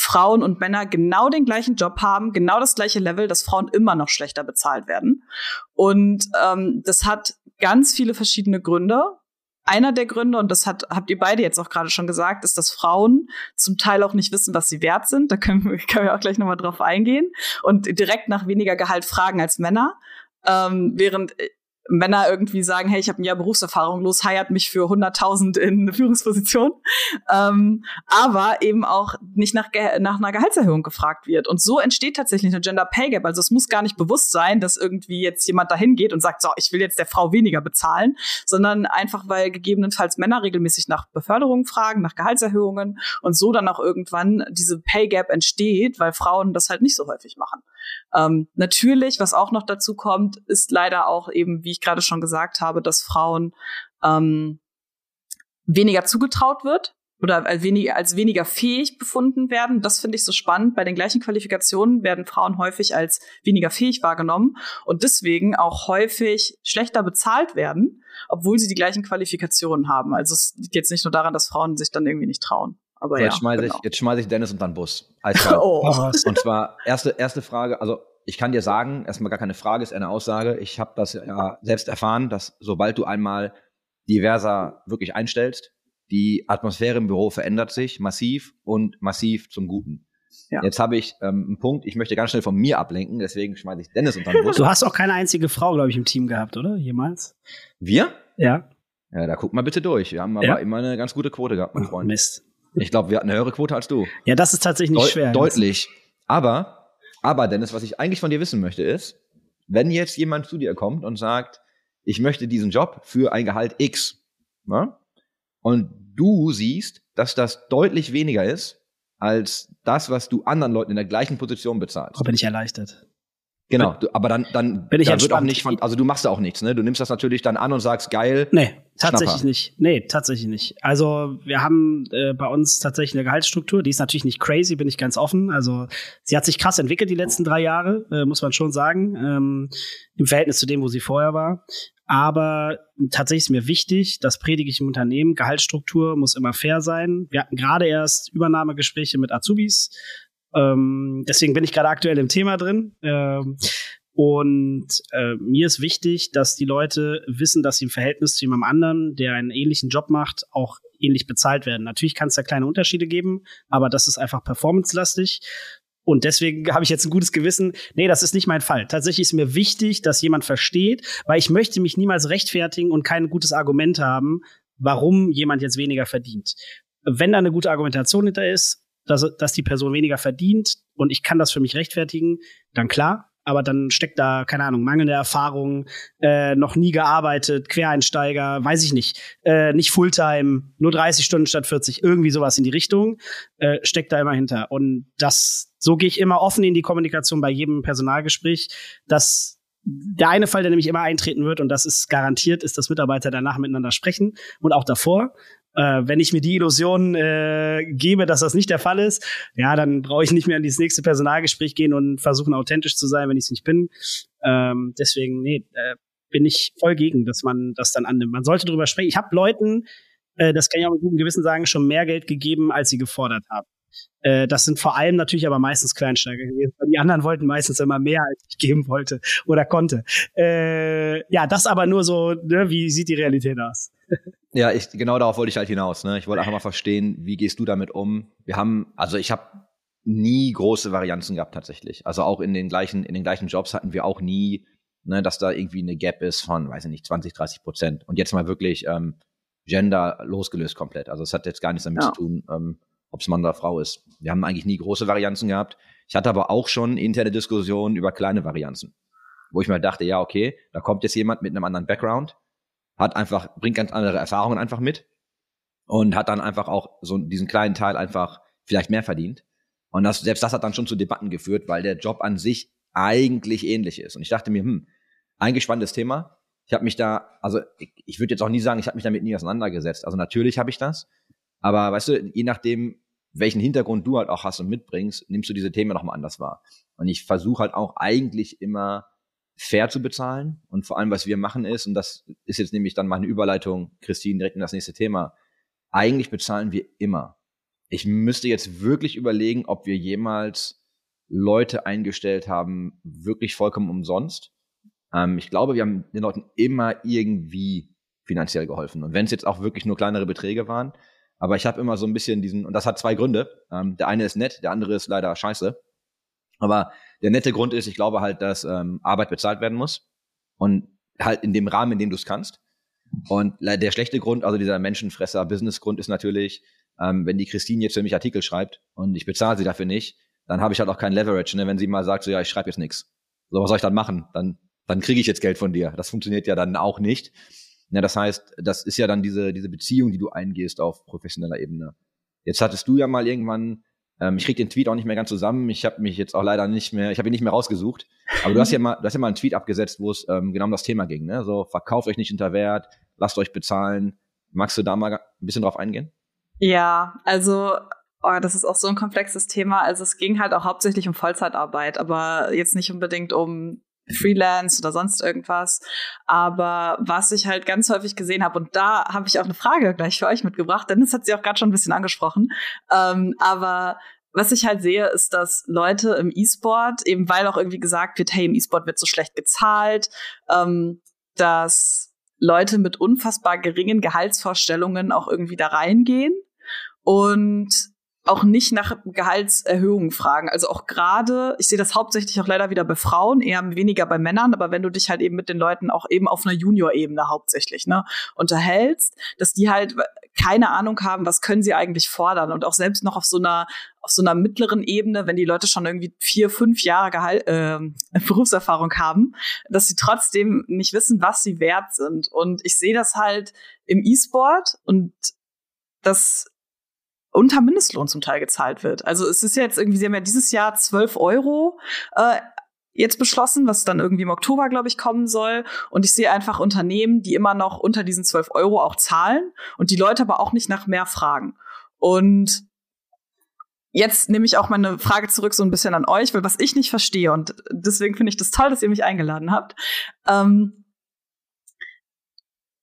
Frauen und Männer genau den gleichen Job haben, genau das gleiche Level, dass Frauen immer noch schlechter bezahlt werden. Und ähm, das hat ganz viele verschiedene Gründe. Einer der Gründe, und das hat, habt ihr beide jetzt auch gerade schon gesagt, ist, dass Frauen zum Teil auch nicht wissen, was sie wert sind. Da können wir, *laughs* können wir auch gleich nochmal drauf eingehen. Und direkt nach weniger Gehalt fragen als Männer. Ähm, während Männer irgendwie sagen, hey, ich habe ein Jahr Berufserfahrung, los, heiert mich für 100.000 in eine Führungsposition, *laughs* ähm, aber eben auch nicht nach, nach einer Gehaltserhöhung gefragt wird. Und so entsteht tatsächlich eine Gender Pay Gap. Also es muss gar nicht bewusst sein, dass irgendwie jetzt jemand dahin geht und sagt, so, ich will jetzt der Frau weniger bezahlen, sondern einfach, weil gegebenenfalls Männer regelmäßig nach Beförderungen fragen, nach Gehaltserhöhungen und so dann auch irgendwann diese Pay Gap entsteht, weil Frauen das halt nicht so häufig machen. Ähm, natürlich, was auch noch dazu kommt, ist leider auch eben, wie ich gerade schon gesagt habe, dass Frauen ähm, weniger zugetraut wird oder als weniger, als weniger fähig befunden werden. Das finde ich so spannend. Bei den gleichen Qualifikationen werden Frauen häufig als weniger fähig wahrgenommen und deswegen auch häufig schlechter bezahlt werden, obwohl sie die gleichen Qualifikationen haben. Also es liegt jetzt nicht nur daran, dass Frauen sich dann irgendwie nicht trauen. Aber so, ja, jetzt schmeiße genau. ich, jetzt schmeiße ich Dennis unter den Bus. *laughs* oh. Und zwar erste erste Frage. Also ich kann dir sagen, erstmal gar keine Frage, ist eine Aussage. Ich habe das ja selbst erfahren, dass sobald du einmal diverser wirklich einstellst, die Atmosphäre im Büro verändert sich massiv und massiv zum Guten. Ja. Jetzt habe ich ähm, einen Punkt, ich möchte ganz schnell von mir ablenken, deswegen schmeiße ich Dennis unter den Bus. *laughs* Du hast auch keine einzige Frau, glaube ich, im Team gehabt, oder? Jemals? Wir? Ja. Ja, da guck mal bitte durch. Wir haben aber Ja. immer eine ganz gute Quote gehabt, mein Freund. Mist. Ich glaube, wir hatten eine höhere Quote als du. Ja, das ist tatsächlich nicht Deu schwer. Deutlich. Aber, aber Dennis, was ich eigentlich von dir wissen möchte, ist, wenn jetzt jemand zu dir kommt und sagt, ich möchte diesen Job für ein Gehalt X, ne? und du siehst, dass das deutlich weniger ist als das, was du anderen Leuten in der gleichen Position bezahlst. Oh, bin ich erleichtert. Genau, du, aber dann, dann Bin ich da wird auch entspannt. nicht von, also du machst da auch nichts, ne? Du nimmst das natürlich dann an und sagst, geil, Nee, tatsächlich Schnapper. nicht. Nee, tatsächlich nicht. Also wir haben äh, bei uns tatsächlich eine Gehaltsstruktur, die ist natürlich nicht crazy, bin ich ganz offen. Also sie hat sich krass entwickelt die letzten drei Jahre, äh, muss man schon sagen, ähm, im Verhältnis zu dem, wo sie vorher war. Aber tatsächlich ist mir wichtig, das predige ich im Unternehmen, Gehaltsstruktur muss immer fair sein. Wir hatten gerade erst Übernahmegespräche mit Azubis. Ähm, deswegen bin ich gerade aktuell im Thema drin. Ähm, und äh, mir ist wichtig, dass die Leute wissen, dass sie im Verhältnis zu jemandem anderen, der einen ähnlichen Job macht, auch ähnlich bezahlt werden. Natürlich kann es da kleine Unterschiede geben, aber das ist einfach performancelastig. Und deswegen *laughs* habe ich jetzt ein gutes Gewissen. Nee, das ist nicht mein Fall. Tatsächlich ist mir wichtig, dass jemand versteht, weil ich möchte mich niemals rechtfertigen und kein gutes Argument haben, warum jemand jetzt weniger verdient. Wenn da eine gute Argumentation hinter ist, dass, dass die Person weniger verdient und ich kann das für mich rechtfertigen, dann klar. Aber dann steckt da, keine Ahnung, mangelnde Erfahrung, äh, noch nie gearbeitet, Quereinsteiger, weiß ich nicht, äh, nicht Fulltime, nur 30 Stunden statt 40, irgendwie sowas in die Richtung, äh, steckt da immer hinter. Und das, so gehe ich immer offen in die Kommunikation bei jedem Personalgespräch, dass der eine Fall, der nämlich immer eintreten wird, und das ist garantiert, ist, dass Mitarbeiter danach miteinander sprechen und auch davor. Äh, wenn ich mir die Illusion äh, gebe, dass das nicht der Fall ist, ja, dann brauche ich nicht mehr in dieses nächste Personalgespräch gehen und versuchen authentisch zu sein, wenn ich es nicht bin. Ähm, deswegen, nee, äh, bin ich voll gegen, dass man das dann annimmt. Man sollte drüber sprechen. Ich habe Leuten, äh, das kann ich auch mit gutem Gewissen sagen, schon mehr Geld gegeben, als sie gefordert haben. Äh, das sind vor allem natürlich aber meistens Kleinsteiger gewesen. Die anderen wollten meistens immer mehr, als ich geben wollte oder konnte. Äh, ja, das aber nur so, ne, wie sieht die Realität aus? *laughs* Ja, ich, genau darauf wollte ich halt hinaus. Ne? Ich wollte einfach mal verstehen, wie gehst du damit um? Wir haben, also ich habe nie große Varianzen gehabt tatsächlich. Also auch in den gleichen, in den gleichen Jobs hatten wir auch nie, ne, dass da irgendwie eine Gap ist von, weiß ich nicht, 20, 30 Prozent. Und jetzt mal wirklich ähm, Gender losgelöst komplett. Also es hat jetzt gar nichts damit Ja. zu tun, ähm, ob es Mann oder Frau ist. Wir haben eigentlich nie große Varianzen gehabt. Ich hatte aber auch schon interne Diskussionen über kleine Varianzen. wo ich mir dachte, ja, okay, da kommt jetzt jemand mit einem anderen Background, hat einfach, bringt ganz andere Erfahrungen einfach mit und hat dann einfach auch so diesen kleinen Teil einfach vielleicht mehr verdient. Und das, selbst das hat dann schon zu Debatten geführt, weil der Job an sich eigentlich ähnlich ist. Und ich dachte mir, hm, eigentlich spannendes Thema. Ich habe mich da, also ich, ich würde jetzt auch nie sagen, ich habe mich damit nie auseinandergesetzt. Also natürlich habe ich das, aber weißt du, je nachdem, welchen Hintergrund du halt auch hast und mitbringst, nimmst du diese Themen nochmal anders wahr. Und ich versuche halt auch eigentlich immer fair zu bezahlen. Und vor allem, was wir machen ist, und das ist jetzt nämlich dann meine Überleitung, Christine, direkt in das nächste Thema. Eigentlich bezahlen wir immer. Ich müsste jetzt wirklich überlegen, ob wir jemals Leute eingestellt haben, wirklich vollkommen umsonst. Ähm, ich glaube, wir haben den Leuten immer irgendwie finanziell geholfen. Und wenn es jetzt auch wirklich nur kleinere Beträge waren, aber ich habe immer so ein bisschen diesen, und das hat zwei Gründe. Ähm, der eine ist nett, der andere ist leider scheiße. Aber der nette Grund ist, ich glaube halt, dass ähm, Arbeit bezahlt werden muss. Und halt in dem Rahmen, in dem du es kannst. Und der schlechte Grund, also dieser Menschenfresser-Business-Grund ist natürlich, ähm, wenn die Christine jetzt für mich Artikel schreibt und ich bezahle sie dafür nicht, dann habe ich halt auch kein Leverage, ne? wenn sie mal sagt, so ja, ich schreibe jetzt nichts. So, was soll ich dann machen? Dann, dann kriege ich jetzt Geld von dir. Das funktioniert ja dann auch nicht. Ja, das heißt, das ist ja dann diese, diese Beziehung, die du eingehst auf professioneller Ebene. Jetzt hattest du ja mal irgendwann, ähm, ich krieg den Tweet auch nicht mehr ganz zusammen, ich habe mich jetzt auch leider nicht mehr, ich habe ihn nicht mehr rausgesucht, aber du hast ja *laughs* mal, du hast ja mal einen Tweet abgesetzt, wo es ähm, genau um das Thema ging, ne? So, verkauft euch nicht unter Wert, lasst euch bezahlen. Magst du da mal ein bisschen drauf eingehen? Ja, also Oh, das ist auch so ein komplexes Thema. Also es ging halt auch hauptsächlich um Vollzeitarbeit, aber jetzt nicht unbedingt um Freelance oder sonst irgendwas. Aber was ich halt ganz häufig gesehen habe, und da habe ich auch eine Frage gleich für euch mitgebracht, denn das hat sie auch gerade schon ein bisschen angesprochen. Ähm, aber was ich halt sehe, ist, dass Leute im E-Sport, eben weil auch irgendwie gesagt wird, hey, im E-Sport wird so schlecht gezahlt, ähm, dass Leute mit unfassbar geringen Gehaltsvorstellungen auch irgendwie da reingehen. Und auch nicht nach Gehaltserhöhungen fragen. Also auch gerade, ich sehe das hauptsächlich auch leider wieder bei Frauen, eher weniger bei Männern, aber wenn du dich halt eben mit den Leuten auch eben auf einer Junior-Ebene hauptsächlich ne, unterhältst, dass die halt keine Ahnung haben, was können sie eigentlich fordern und auch selbst noch auf so einer auf so einer mittleren Ebene, wenn die Leute schon irgendwie vier, fünf Jahre Gehalt, äh, *laughs* Berufserfahrung haben, dass sie trotzdem nicht wissen, was sie wert sind. Und ich sehe das halt im E-Sport und das unter Mindestlohn zum Teil gezahlt wird. Also es ist jetzt irgendwie, sie haben ja dieses Jahr 12 Euro äh, jetzt beschlossen, was dann irgendwie im Oktober, glaube ich, kommen soll. Und ich sehe einfach Unternehmen, die immer noch unter diesen 12 Euro auch zahlen und die Leute aber auch nicht nach mehr fragen. Und jetzt nehme ich auch meine Frage zurück so ein bisschen an euch, weil was ich nicht verstehe und deswegen finde ich das toll, dass ihr mich eingeladen habt. Ähm,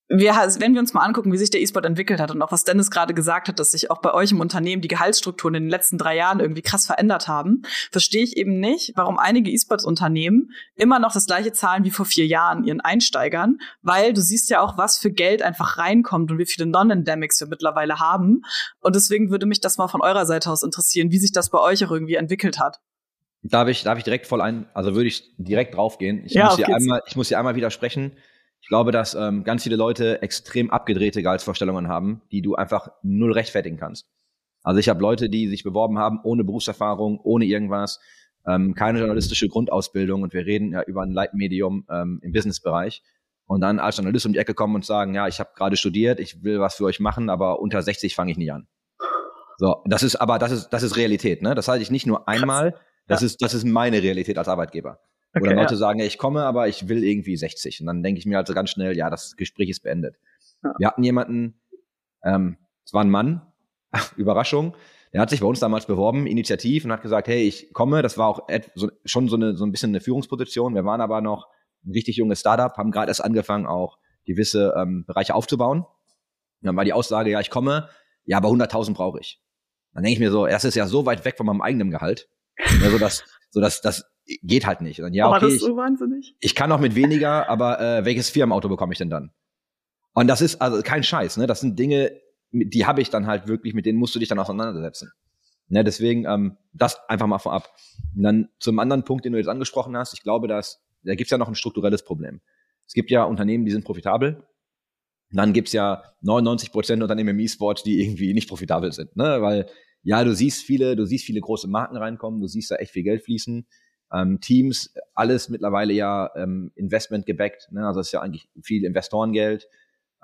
wir, wenn wir uns mal angucken, wie sich der E-Sport entwickelt hat und auch was Dennis gerade gesagt hat, dass sich auch bei euch im Unternehmen die Gehaltsstrukturen in den letzten drei Jahren irgendwie krass verändert haben, verstehe ich eben nicht, warum einige E-Sports-Unternehmen immer noch das gleiche zahlen wie vor vier Jahren ihren Einsteigern, weil du siehst ja auch, was für Geld einfach reinkommt und wie viele Non-Endemics wir mittlerweile haben. Und deswegen würde mich das mal von eurer Seite aus interessieren, wie sich das bei euch auch irgendwie entwickelt hat. Darf ich, darf ich direkt voll ein, also würde ich direkt draufgehen. Ich, ja, muss, hier einmal, ich muss hier einmal widersprechen. Ich glaube, dass ähm, ganz viele Leute extrem abgedrehte Gehaltsvorstellungen haben, die du einfach null rechtfertigen kannst. Also ich habe Leute, die sich beworben haben ohne Berufserfahrung, ohne irgendwas, ähm, keine journalistische Grundausbildung und wir reden ja über ein Leitmedium ähm, im Businessbereich und dann als Journalist um die Ecke kommen und sagen, ja, ich habe gerade studiert, ich will was für euch machen, aber unter 60 fange ich nie an. So, das ist aber das ist das ist Realität, ne? Das halte ich nicht nur einmal, das ja. ist das ist meine Realität als Arbeitgeber. Okay, Oder Leute ja. sagen, ja, ich komme, aber ich will irgendwie 60. Und dann denke ich mir also ganz schnell, ja, das Gespräch ist beendet. Ja. Wir hatten jemanden, ähm, es war ein Mann, *laughs* Überraschung, der hat sich bei uns damals beworben, initiativ, und hat gesagt, hey, ich komme. Das war auch so, schon so, eine, so ein bisschen eine Führungsposition. Wir waren aber noch ein richtig junges Startup, haben gerade erst angefangen, auch gewisse ähm, Bereiche aufzubauen. Und dann war die Aussage, ja, ich komme, ja, aber 100.000 brauche ich. Dann denke ich mir so, das ist ja so weit weg von meinem eigenen Gehalt. Also das, so dass das geht halt nicht. Und ja, okay, das so wahnsinnig. Ich, ich kann auch mit weniger, aber äh, welches Firmenauto bekomme ich denn dann? Und das ist also kein Scheiß, ne? Das sind Dinge, die habe ich dann halt wirklich, mit denen musst du dich dann auseinandersetzen. Ne, deswegen ähm, das einfach mal vorab. Und dann zum anderen Punkt, den du jetzt angesprochen hast, ich glaube, dass da gibt's ja noch ein strukturelles Problem. Es gibt ja Unternehmen, die sind profitabel. Und dann gibt's ja 99 Prozent Unternehmen im E-Sport, die irgendwie nicht profitabel sind, ne? Weil ja, du siehst viele, du siehst viele große Marken reinkommen, du siehst da echt viel Geld fließen. Ähm, Teams, alles mittlerweile ja ähm, Investment gebackt, ne? also es ist ja eigentlich viel Investorengeld.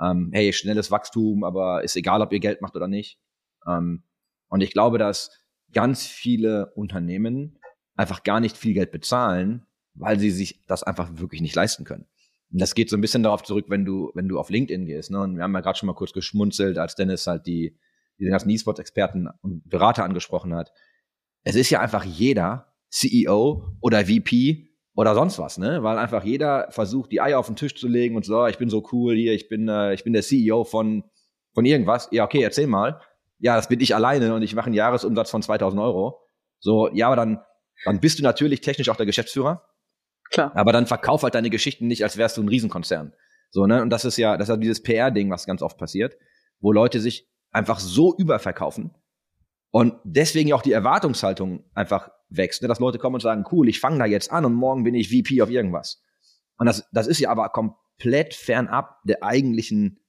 Ähm, hey, schnelles Wachstum, aber ist egal, ob ihr Geld macht oder nicht. Ähm, und ich glaube, dass ganz viele Unternehmen einfach gar nicht viel Geld bezahlen, weil sie sich das einfach wirklich nicht leisten können. Und das geht so ein bisschen darauf zurück, wenn du, wenn du auf LinkedIn gehst. Ne? Und wir haben ja gerade schon mal kurz geschmunzelt, als Dennis halt die, die ganzen E-Sports-Experten und Berater angesprochen hat. Es ist ja einfach jeder CEO oder VP oder sonst was, ne? Weil einfach jeder versucht, die Eier auf den Tisch zu legen und so, ich bin so cool hier, ich bin, äh, ich bin der CEO von, von irgendwas. Ja, okay, erzähl mal. Ja, das bin ich alleine und ich mache einen Jahresumsatz von 2000 Euro. So, ja, aber dann, dann bist du natürlich technisch auch der Geschäftsführer. Klar. Aber dann verkauf halt deine Geschichten nicht, als wärst du ein Riesenkonzern. So, ne? Und das ist ja, das ist ja dieses PR-Ding, was ganz oft passiert, wo Leute sich einfach so überverkaufen und deswegen auch die Erwartungshaltung einfach wächst, ne? dass Leute kommen und sagen, cool, ich fange da jetzt an und morgen bin ich VP auf irgendwas. Und das, das ist ja aber komplett fernab der eigentlichen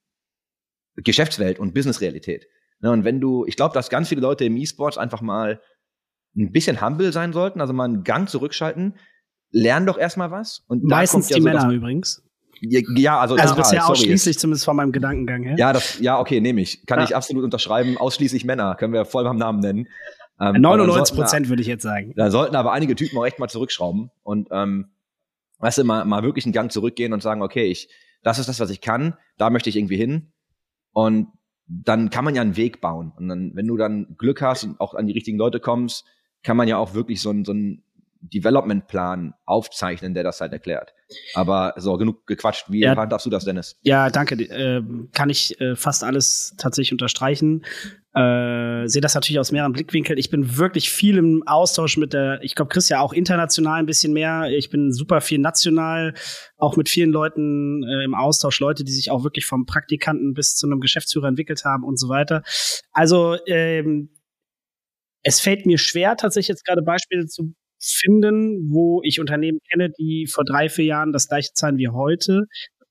Geschäftswelt und Businessrealität. Ne? Und wenn du, ich glaube, dass ganz viele Leute im E-Sports einfach mal ein bisschen humble sein sollten, also mal einen Gang zurückschalten, lern doch erstmal was. Und Meistens ja die so Männer übrigens. Ja, also, Also total, bisher sorry, ausschließlich, zumindest von meinem Gedankengang her. Ja, das, ja, okay, nehme ich. Kann Ja. ich absolut unterschreiben. Ausschließlich Männer, können wir voll beim Namen nennen. Ähm, aber 99 sollten- Prozent würde ich jetzt sagen. Da sollten aber einige Typen auch echt mal zurückschrauben und ähm, weißt du, mal, mal wirklich einen Gang zurückgehen und sagen, okay, ich, das ist das, was ich kann, da möchte ich irgendwie hin. Und dann kann man ja einen Weg bauen. Und dann, wenn du dann Glück hast und auch an die richtigen Leute kommst, kann man ja auch wirklich so einen, so einen Development-Plan aufzeichnen, der das halt erklärt. Aber so, genug gequatscht. Wie Ja. handhabst du das, Dennis? Ja, danke. Äh, kann ich äh, fast alles tatsächlich unterstreichen. Äh, sehe das natürlich aus mehreren Blickwinkeln. Ich bin wirklich viel im Austausch mit der, ich glaube, Chris ja auch international ein bisschen mehr. Ich bin super viel national, auch mit vielen Leuten äh, im Austausch, Leute, die sich auch wirklich vom Praktikanten bis zu einem Geschäftsführer entwickelt haben und so weiter. Also ähm, es fällt mir schwer, tatsächlich jetzt gerade Beispiele zu finden, wo ich Unternehmen kenne, die vor drei, vier Jahren das gleiche zahlen wie heute.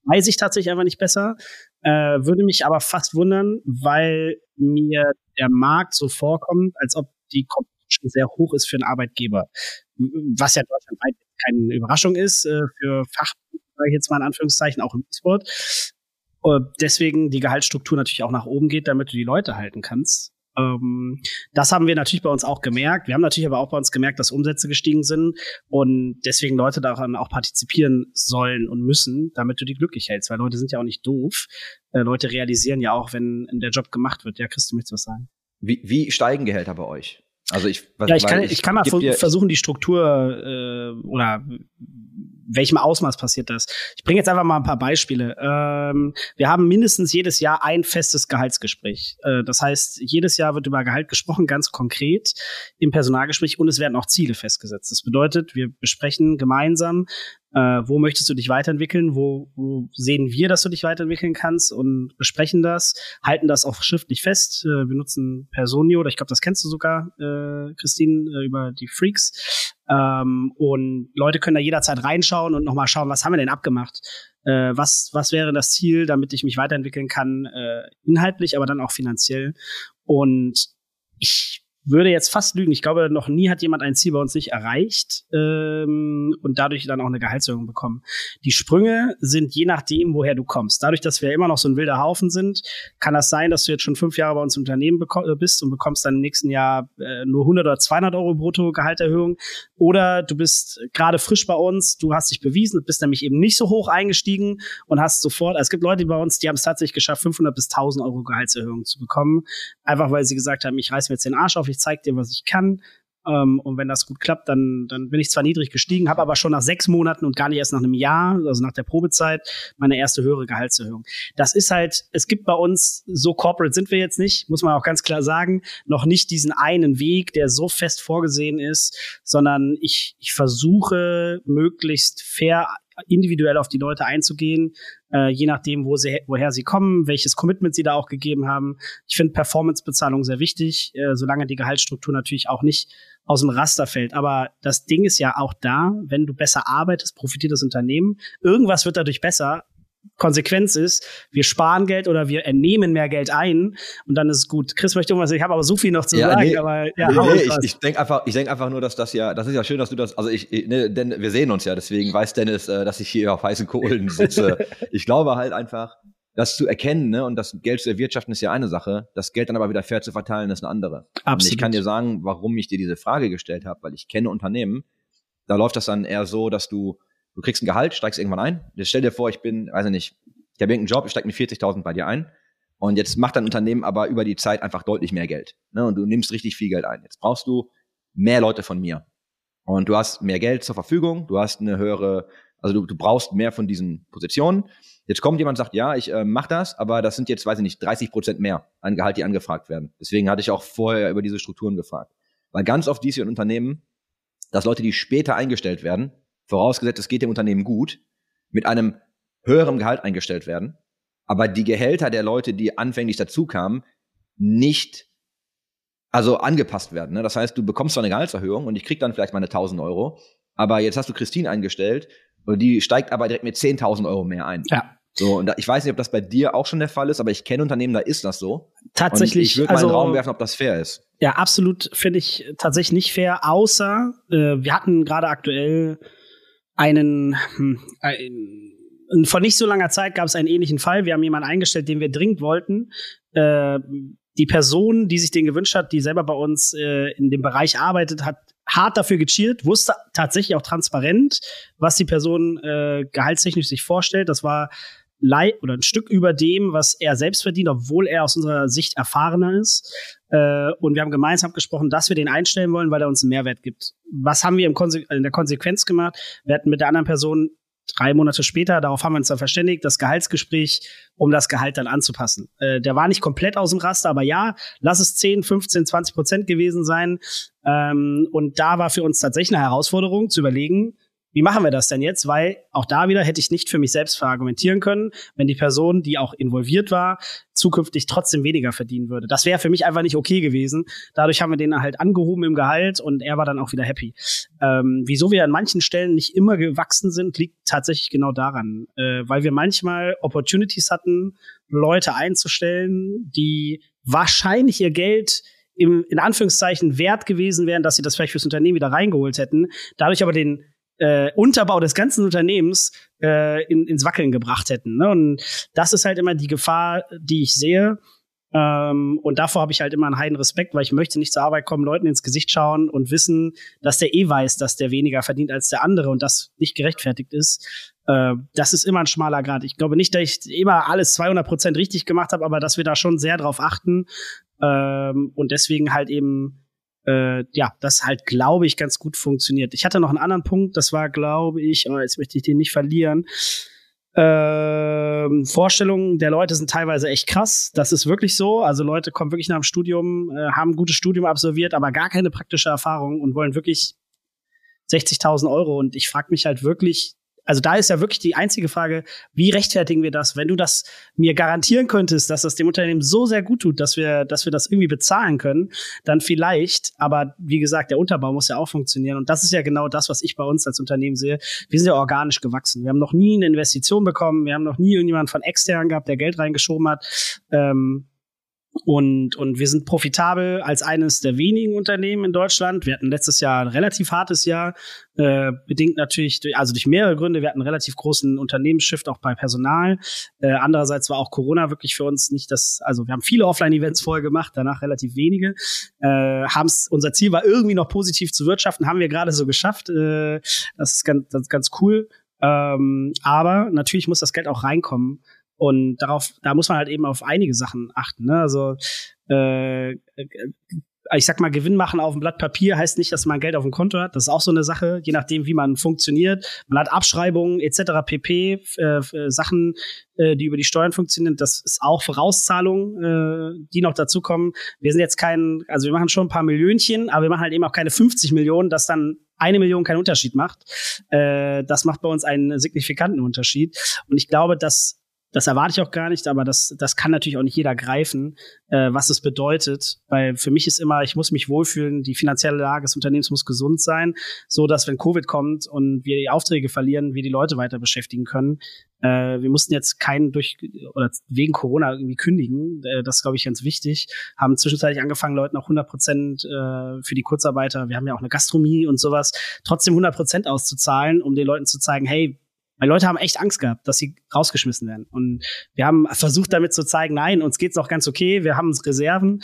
Weiß ich tatsächlich einfach nicht besser. Äh, würde mich aber fast wundern, weil mir der Markt so vorkommt, als ob die Competition sehr hoch ist für einen Arbeitgeber. Was ja deutschlandweit keine Überraschung ist, äh, für Fachberufe, sage ich jetzt mal in Anführungszeichen, auch im E-Sport. Deswegen die Gehaltsstruktur natürlich auch nach oben geht, damit du die Leute halten kannst. Ähm, das haben wir natürlich bei uns auch gemerkt. Wir haben natürlich aber auch bei uns gemerkt, dass Umsätze gestiegen sind und deswegen Leute daran auch partizipieren sollen und müssen, damit du die glücklich hältst, weil Leute sind ja auch nicht doof. Äh, Leute realisieren ja auch, wenn der Job gemacht wird. Ja, Chris, du möchtest was sagen? Wie, wie steigen Gehälter bei euch? Also ich, was, Ja, ich kann, ich kann mal versuchen, die Struktur äh, oder welchem Ausmaß passiert das. Ich bringe jetzt einfach mal ein paar Beispiele. Ähm, wir haben mindestens jedes Jahr ein festes Gehaltsgespräch. Äh, das heißt, jedes Jahr wird über Gehalt gesprochen, ganz konkret im Personalgespräch und es werden auch Ziele festgesetzt. Das bedeutet, wir besprechen gemeinsam, äh, wo möchtest du dich weiterentwickeln, wo, wo sehen wir, dass du dich weiterentwickeln kannst und besprechen das, halten das auch schriftlich fest. Äh, wir nutzen Personio, oder ich glaube, das kennst du sogar, äh, Christine, äh, über die Freaks. Ähm, und Leute können da jederzeit reinschauen und nochmal schauen, was haben wir denn abgemacht? Äh, was, was wäre das Ziel, damit ich mich weiterentwickeln kann, äh, inhaltlich, aber dann auch finanziell. Und ich würde jetzt fast lügen. Ich glaube, noch nie hat jemand ein Ziel bei uns nicht erreicht ähm, und dadurch dann auch eine Gehaltserhöhung bekommen. Die Sprünge sind je nachdem, woher du kommst. Dadurch, dass wir immer noch so ein wilder Haufen sind, kann das sein, dass du jetzt schon fünf Jahre bei uns im Unternehmen äh, bist und bekommst dann im nächsten Jahr äh, nur 100 oder 200 Euro brutto Gehalterhöhung. Oder du bist gerade frisch bei uns, du hast dich bewiesen, bist nämlich eben nicht so hoch eingestiegen und hast sofort, also es gibt Leute bei uns, die haben es tatsächlich geschafft, 500 bis 1000 Euro Gehaltserhöhung zu bekommen. Einfach weil sie gesagt haben, ich reiß mir jetzt den Arsch auf, ich zeig dir, was ich kann. Ähm, und wenn das gut klappt, dann, dann bin ich zwar niedrig gestiegen, habe aber schon nach sechs Monaten und gar nicht erst nach einem Jahr, also nach der Probezeit, meine erste höhere Gehaltserhöhung. Das ist halt, es gibt bei uns, so corporate sind wir jetzt nicht, muss man auch ganz klar sagen, noch nicht diesen einen Weg, der so fest vorgesehen ist, sondern ich, ich versuche möglichst fair individuell auf die Leute einzugehen, äh, je nachdem, wo sie, woher sie kommen, welches Commitment sie da auch gegeben haben. Ich finde Performance-Bezahlung sehr wichtig, äh, solange die Gehaltsstruktur natürlich auch nicht aus dem Raster fällt. Aber das Ding ist ja auch da, wenn du besser arbeitest, profitiert das Unternehmen. Irgendwas wird dadurch besser. Konsequenz ist, wir sparen Geld oder wir entnehmen mehr Geld ein und dann ist es gut. Chris möchte irgendwas, ich habe aber so viel noch zu Ja, sagen, nee, aber ja, Nee, nee, ich, ich denke einfach, ich denk einfach nur, dass das ja, das ist ja schön, dass du das, also ich, ne, denn wir sehen uns ja, deswegen weiß Dennis, äh, dass ich hier auf heißen Kohlen sitze. *laughs* ich glaube halt einfach, das zu erkennen ne, und das Geld zu erwirtschaften ist ja eine Sache, das Geld dann aber wieder fair zu verteilen ist eine andere. Und Absolut. ich kann dir sagen, warum ich dir diese Frage gestellt habe, weil ich kenne Unternehmen, da läuft das dann eher so, dass du, du kriegst ein Gehalt, steigst irgendwann ein. Jetzt stell dir vor, ich bin, weiß ich nicht, ich habe irgendeinen Job, ich steige mit 40.000 bei dir ein. Und jetzt macht dein Unternehmen aber über die Zeit einfach deutlich mehr Geld. Ne? Und du nimmst richtig viel Geld ein. Jetzt brauchst du mehr Leute von mir. Und du hast mehr Geld zur Verfügung, du hast eine höhere, also du, du brauchst mehr von diesen Positionen. Jetzt kommt jemand und sagt, ja, ich äh, mach das, aber das sind jetzt, weiß ich nicht, 30 Prozent mehr an Gehalt, die angefragt werden. Deswegen hatte ich auch vorher über diese Strukturen gefragt. Weil ganz oft dies hier in Unternehmen, dass Leute, die später eingestellt werden, vorausgesetzt, es geht dem Unternehmen gut, mit einem höheren Gehalt eingestellt werden, aber die Gehälter der Leute, die anfänglich dazu kamen, nicht also angepasst werden. Ne? Das heißt, du bekommst zwar eine Gehaltserhöhung und ich krieg dann vielleicht mal eine 1000 Euro, aber jetzt hast du Christine eingestellt und die steigt aber direkt mit 10.000 Euro mehr ein. Ja. So, und da, ich weiß nicht, ob das bei dir auch schon der Fall ist, aber ich kenne Unternehmen, da ist das so. Und Tatsächlich, ich würde mal also in den Raum werfen, ob das fair ist. Ja, absolut finde ich tatsächlich nicht fair, außer äh, wir hatten gerade aktuell einen, hm, ein, vor nicht so langer Zeit gab es einen ähnlichen Fall. Wir haben jemanden eingestellt, den wir dringend wollten. Äh, die Person, die sich den gewünscht hat, die selber bei uns äh, in dem Bereich arbeitet, hat hart dafür gecheert, wusste tatsächlich auch transparent, was die Person äh, gehaltstechnisch sich vorstellt. Das war oder ein Stück über dem, was er selbst verdient, obwohl er aus unserer Sicht erfahrener ist. Äh, und wir haben gemeinsam abgesprochen, dass wir den einstellen wollen, weil er uns einen Mehrwert gibt. Was haben wir in der Konsequenz gemacht? Wir hatten mit der anderen Person drei Monate später, darauf haben wir uns dann verständigt, das Gehaltsgespräch, um das Gehalt dann anzupassen. Äh, der war nicht komplett aus dem Raster, aber ja, lass es 10, 15, 20 Prozent gewesen sein. Ähm, und da war für uns tatsächlich eine Herausforderung zu überlegen, wie machen wir das denn jetzt? Weil auch da wieder hätte ich nicht für mich selbst verargumentieren können, wenn die Person, die auch involviert war, zukünftig trotzdem weniger verdienen würde. Das wäre für mich einfach nicht okay gewesen. Dadurch haben wir den halt angehoben im Gehalt und er war dann auch wieder happy. Ähm, wieso wir an manchen Stellen nicht immer gewachsen sind, liegt tatsächlich genau daran, äh, weil wir manchmal Opportunities hatten, Leute einzustellen, die wahrscheinlich ihr Geld im, in Anführungszeichen wert gewesen wären, dass sie das vielleicht fürs Unternehmen wieder reingeholt hätten, dadurch aber den äh, Unterbau des ganzen Unternehmens äh, in, ins Wackeln gebracht hätten. Ne? Und das ist halt immer die Gefahr, die ich sehe. Ähm, und davor habe ich halt immer einen heiden Respekt, weil ich möchte nicht zur Arbeit kommen, Leuten ins Gesicht schauen und wissen, dass der eh weiß, dass der weniger verdient als der andere und das nicht gerechtfertigt ist. Äh, das ist immer ein schmaler Grad. Ich glaube nicht, dass ich immer alles 200 Prozent richtig gemacht habe, aber dass wir da schon sehr drauf achten ähm, und deswegen halt eben äh, ja, das halt, glaube ich, ganz gut funktioniert. Ich hatte noch einen anderen Punkt, das war, glaube ich, oh, jetzt möchte ich den nicht verlieren. Ähm, Vorstellungen der Leute sind teilweise echt krass. Das ist wirklich so. Also Leute kommen wirklich nach dem Studium, äh, haben ein gutes Studium absolviert, aber gar keine praktische Erfahrung und wollen wirklich 60.000 Euro. Und ich frage mich halt wirklich, also da ist ja wirklich die einzige Frage, wie rechtfertigen wir das? Wenn du das mir garantieren könntest, dass das dem Unternehmen so sehr gut tut, dass wir, dass wir das irgendwie bezahlen können, dann vielleicht. Aber wie gesagt, der Unterbau muss ja auch funktionieren. Und das ist ja genau das, was ich bei uns als Unternehmen sehe. Wir sind ja organisch gewachsen. Wir haben noch nie eine Investition bekommen. Wir haben noch nie irgendjemanden von extern gehabt, der Geld reingeschoben hat. Ähm, und, und wir sind profitabel als eines der wenigen Unternehmen in Deutschland. Wir hatten letztes Jahr ein relativ hartes Jahr, äh, bedingt natürlich, durch, also durch mehrere Gründe. Wir hatten einen relativ großen Unternehmensshift auch bei Personal. Äh, andererseits war auch Corona wirklich für uns nicht das, also wir haben viele Offline-Events vorher gemacht, danach relativ wenige. Äh, haben's, unser Ziel war irgendwie noch positiv zu wirtschaften, haben wir gerade so geschafft. Äh, das ist ganz, das ist ganz cool. Ähm, aber natürlich muss das Geld auch reinkommen. Und darauf, da muss man halt eben auf einige Sachen achten. Ne? Also äh, ich sag mal, Gewinn machen auf dem Blatt Papier heißt nicht, dass man Geld auf dem Konto hat. Das ist auch so eine Sache, je nachdem, wie man funktioniert. Man hat Abschreibungen etc. pp. Äh, Sachen, äh, die über die Steuern funktionieren. Das ist auch Vorauszahlungen, äh, die noch dazukommen. Wir sind jetzt kein, also wir machen schon ein paar Millionchen, aber wir machen halt eben auch keine 50 Millionen, dass dann eine Million keinen Unterschied macht. Äh, das macht bei uns einen signifikanten Unterschied. Und ich glaube, dass das erwarte ich auch gar nicht, aber das, das kann natürlich auch nicht jeder greifen, äh, was es bedeutet. Weil für mich ist immer, ich muss mich wohlfühlen, die finanzielle Lage des Unternehmens muss gesund sein, so dass wenn Covid kommt und wir die Aufträge verlieren, wir die Leute weiter beschäftigen können. Äh, wir mussten jetzt keinen durch oder wegen Corona irgendwie kündigen. Äh, das glaube ich, ganz wichtig. Haben zwischenzeitlich angefangen, Leuten auch 100 Prozent äh, für die Kurzarbeiter, wir haben ja auch eine Gastronomie und sowas, trotzdem 100 Prozent auszuzahlen, um den Leuten zu zeigen, hey, weil Leute haben echt Angst gehabt, dass sie rausgeschmissen werden. Und wir haben versucht damit zu zeigen, nein, uns geht's noch ganz okay, wir haben Reserven.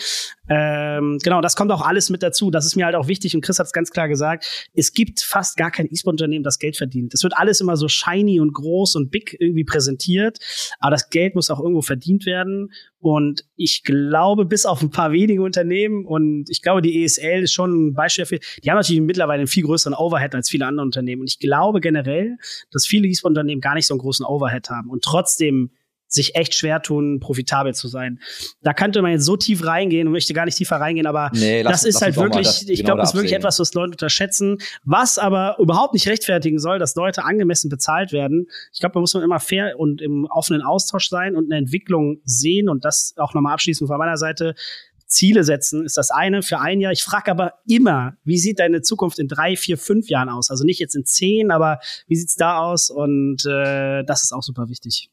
Ähm, genau, das kommt auch alles mit dazu. Das ist mir halt auch wichtig und Chris hat es ganz klar gesagt. Es gibt fast gar kein E-Sport-Unternehmen, das Geld verdient. Es wird alles immer so shiny und groß und big irgendwie präsentiert, aber das Geld muss auch irgendwo verdient werden. Und ich glaube, bis auf ein paar wenige Unternehmen und ich glaube, die ESL ist schon ein Beispiel dafür. Die haben natürlich mittlerweile einen viel größeren Overhead als viele andere Unternehmen. Und ich glaube generell, dass viele E-Sport-Unternehmen gar nicht so einen großen Overhead haben und trotzdem sich echt schwer tun, profitabel zu sein. Da könnte man jetzt so tief reingehen und möchte gar nicht tiefer reingehen, aber nee, lass, das ist halt wirklich, das, ich genau glaube, das ist wirklich etwas, was Leute unterschätzen, was aber überhaupt nicht rechtfertigen soll, dass Leute angemessen bezahlt werden. Ich glaube, da muss man immer fair und im offenen Austausch sein und eine Entwicklung sehen und das auch nochmal abschließend von meiner Seite. Ziele setzen ist das eine für ein Jahr. Ich frage aber immer, wie sieht deine Zukunft in drei, vier, fünf Jahren aus? Also nicht jetzt in zehn, aber wie sieht's da aus? Und äh, das ist auch super wichtig.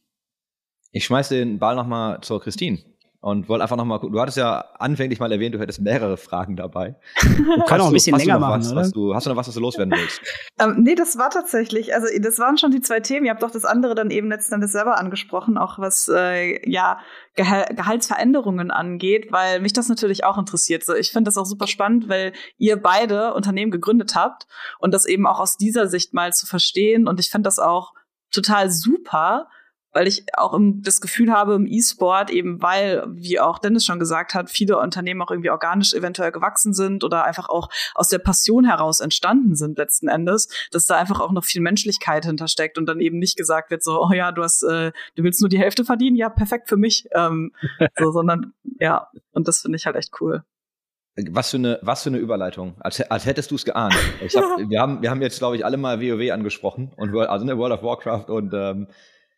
Ich schmeiß den Ball nochmal zur Christine und wollte einfach nochmal gucken. Du hattest ja anfänglich mal erwähnt, du hättest mehrere Fragen dabei. *laughs* Können auch ein bisschen länger machen, was, oder? Was du, hast du noch was, was du loswerden *laughs* willst? ähm, nee, das war tatsächlich, also das waren schon die zwei Themen. Ihr habt doch das andere dann eben letzten Endes selber angesprochen, auch was äh, ja Gehal Gehaltsveränderungen angeht, weil mich das natürlich auch interessiert. So, ich finde das auch super spannend, weil ihr beide Unternehmen gegründet habt und das eben auch aus dieser Sicht mal zu verstehen. Und ich finde das auch total super, weil ich auch im, das Gefühl habe im E-Sport, eben weil, wie auch Dennis schon gesagt hat, viele Unternehmen auch irgendwie organisch eventuell gewachsen sind oder einfach auch aus der Passion heraus entstanden sind letzten Endes, dass da einfach auch noch viel Menschlichkeit hintersteckt und dann eben nicht gesagt wird so, oh ja, du hast, äh, du willst nur die Hälfte verdienen, ja, perfekt für mich, ähm, *laughs* so, sondern ja, und das finde ich halt echt cool. Was für eine, was für eine Überleitung. Als, als hättest du es geahnt. Hab, *laughs* wir, haben, wir haben jetzt, glaube ich, alle mal WoW angesprochen und also eine World of Warcraft und ähm,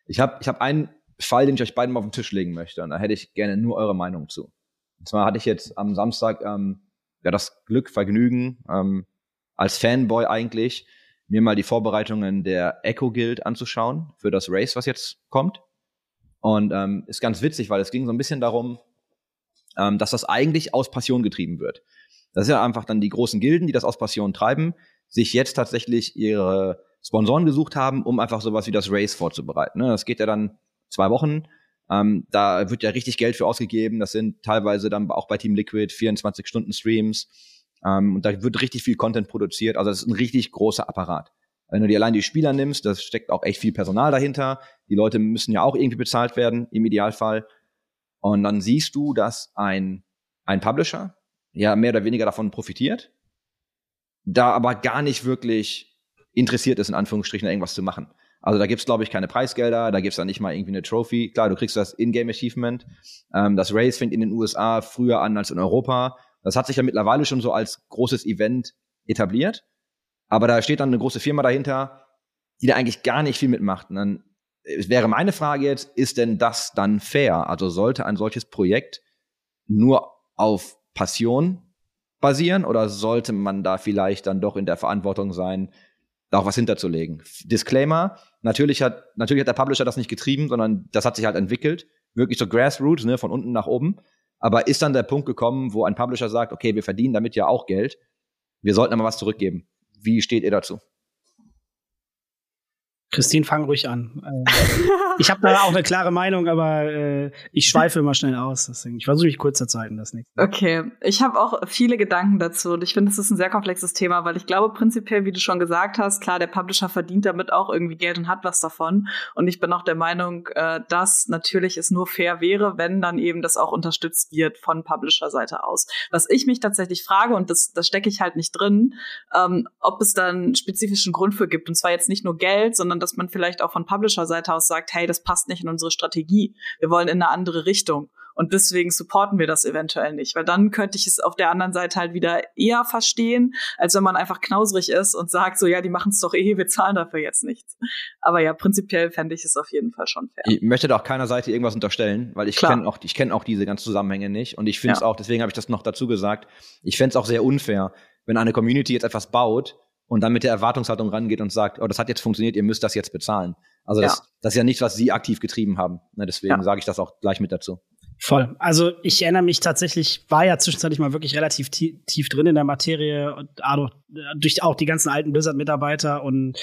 ich habe ich hab einen Fall, den ich euch beiden mal auf den Tisch legen möchte. Und da hätte ich gerne nur eure Meinung zu. Und zwar hatte ich jetzt am Samstag ähm, ja das Glück, Vergnügen, ähm, als Fanboy eigentlich, mir mal die Vorbereitungen der Echo Guild anzuschauen für das Race, was jetzt kommt. Und ähm, ist ganz witzig, weil es ging so ein bisschen darum, ähm, dass das eigentlich aus Passion getrieben wird. Das ist ja einfach dann die großen Gilden, die das aus Passion treiben, sich jetzt tatsächlich ihre Sponsoren gesucht haben, um einfach sowas wie das Race vorzubereiten. Ne? Das geht ja dann zwei Wochen. Ähm, da wird ja richtig Geld für ausgegeben. Das sind teilweise dann auch bei Team Liquid 24 Stunden Streams. Ähm, und da wird richtig viel Content produziert. Also das ist ein richtig großer Apparat. Wenn du dir allein die Spieler nimmst, das steckt auch echt viel Personal dahinter. Die Leute müssen ja auch irgendwie bezahlt werden, im Idealfall. Und dann siehst du, dass ein, ein Publisher ja mehr oder weniger davon profitiert, da aber gar nicht wirklich interessiert ist, in Anführungsstrichen irgendwas zu machen. Also da gibt's glaube ich, keine Preisgelder, da gibt's dann nicht mal irgendwie eine Trophy. Klar, du kriegst das In-Game-Achievement. Ähm, das Race fängt in den USA früher an als in Europa. Das hat sich ja mittlerweile schon so als großes Event etabliert. Aber da steht dann eine große Firma dahinter, die da eigentlich gar nicht viel mitmacht. Und dann wäre meine Frage jetzt, ist denn das dann fair? Also sollte ein solches Projekt nur auf Passion basieren oder sollte man da vielleicht dann doch in der Verantwortung sein, auch was hinterzulegen. Disclaimer, natürlich hat, natürlich hat der Publisher das nicht getrieben, sondern das hat sich halt entwickelt. Wirklich so Grassroots, ne, von unten nach oben. Aber ist dann der Punkt gekommen, wo ein Publisher sagt, okay, wir verdienen damit ja auch Geld. Wir sollten aber was zurückgeben. Wie steht ihr dazu? Christine, fang ruhig an. *laughs* Äh, ich habe da auch eine klare Meinung, aber äh, ich schweife immer schnell aus. Deswegen, ich versuche mich kurz zu halten, das nächste. Okay, ich habe auch viele Gedanken dazu und ich finde, es ist ein sehr komplexes Thema, weil ich glaube prinzipiell, wie du schon gesagt hast, klar, der Publisher verdient damit auch irgendwie Geld und hat was davon. Und ich bin auch der Meinung, äh, dass natürlich es nur fair wäre, wenn dann eben das auch unterstützt wird von Publisher-Seite aus. Was ich mich tatsächlich frage, und das, das stecke ich halt nicht drin, ähm, ob es dann spezifischen Grund für gibt. Und zwar jetzt nicht nur Geld, sondern sondern dass man vielleicht auch von Publisher-Seite aus sagt, hey, das passt nicht in unsere Strategie. Wir wollen in eine andere Richtung. Und deswegen supporten wir das eventuell nicht. Weil dann könnte ich es auf der anderen Seite halt wieder eher verstehen, als wenn man einfach knauserig ist und sagt, so ja, die machen es doch eh, wir zahlen dafür jetzt nichts. Aber ja, prinzipiell fände ich es auf jeden Fall schon fair. Ich möchte da auch keiner Seite irgendwas unterstellen, weil ich kenne auch, ich kenne auch diese ganzen Zusammenhänge nicht. Und ich finde es ja. auch, deswegen habe ich das noch dazu gesagt, ich fände es auch sehr unfair, wenn eine Community jetzt etwas baut und dann mit der Erwartungshaltung rangeht und sagt, oh, das hat jetzt funktioniert, ihr müsst das jetzt bezahlen. Also das, Ja. das ist ja nichts, was sie aktiv getrieben haben. Ne, deswegen Ja. sage ich das auch gleich mit dazu. Voll. Also ich erinnere mich tatsächlich, war ja zwischenzeitlich mal wirklich relativ tie tief drin in der Materie und auch, durch auch die ganzen alten Blizzard-Mitarbeiter und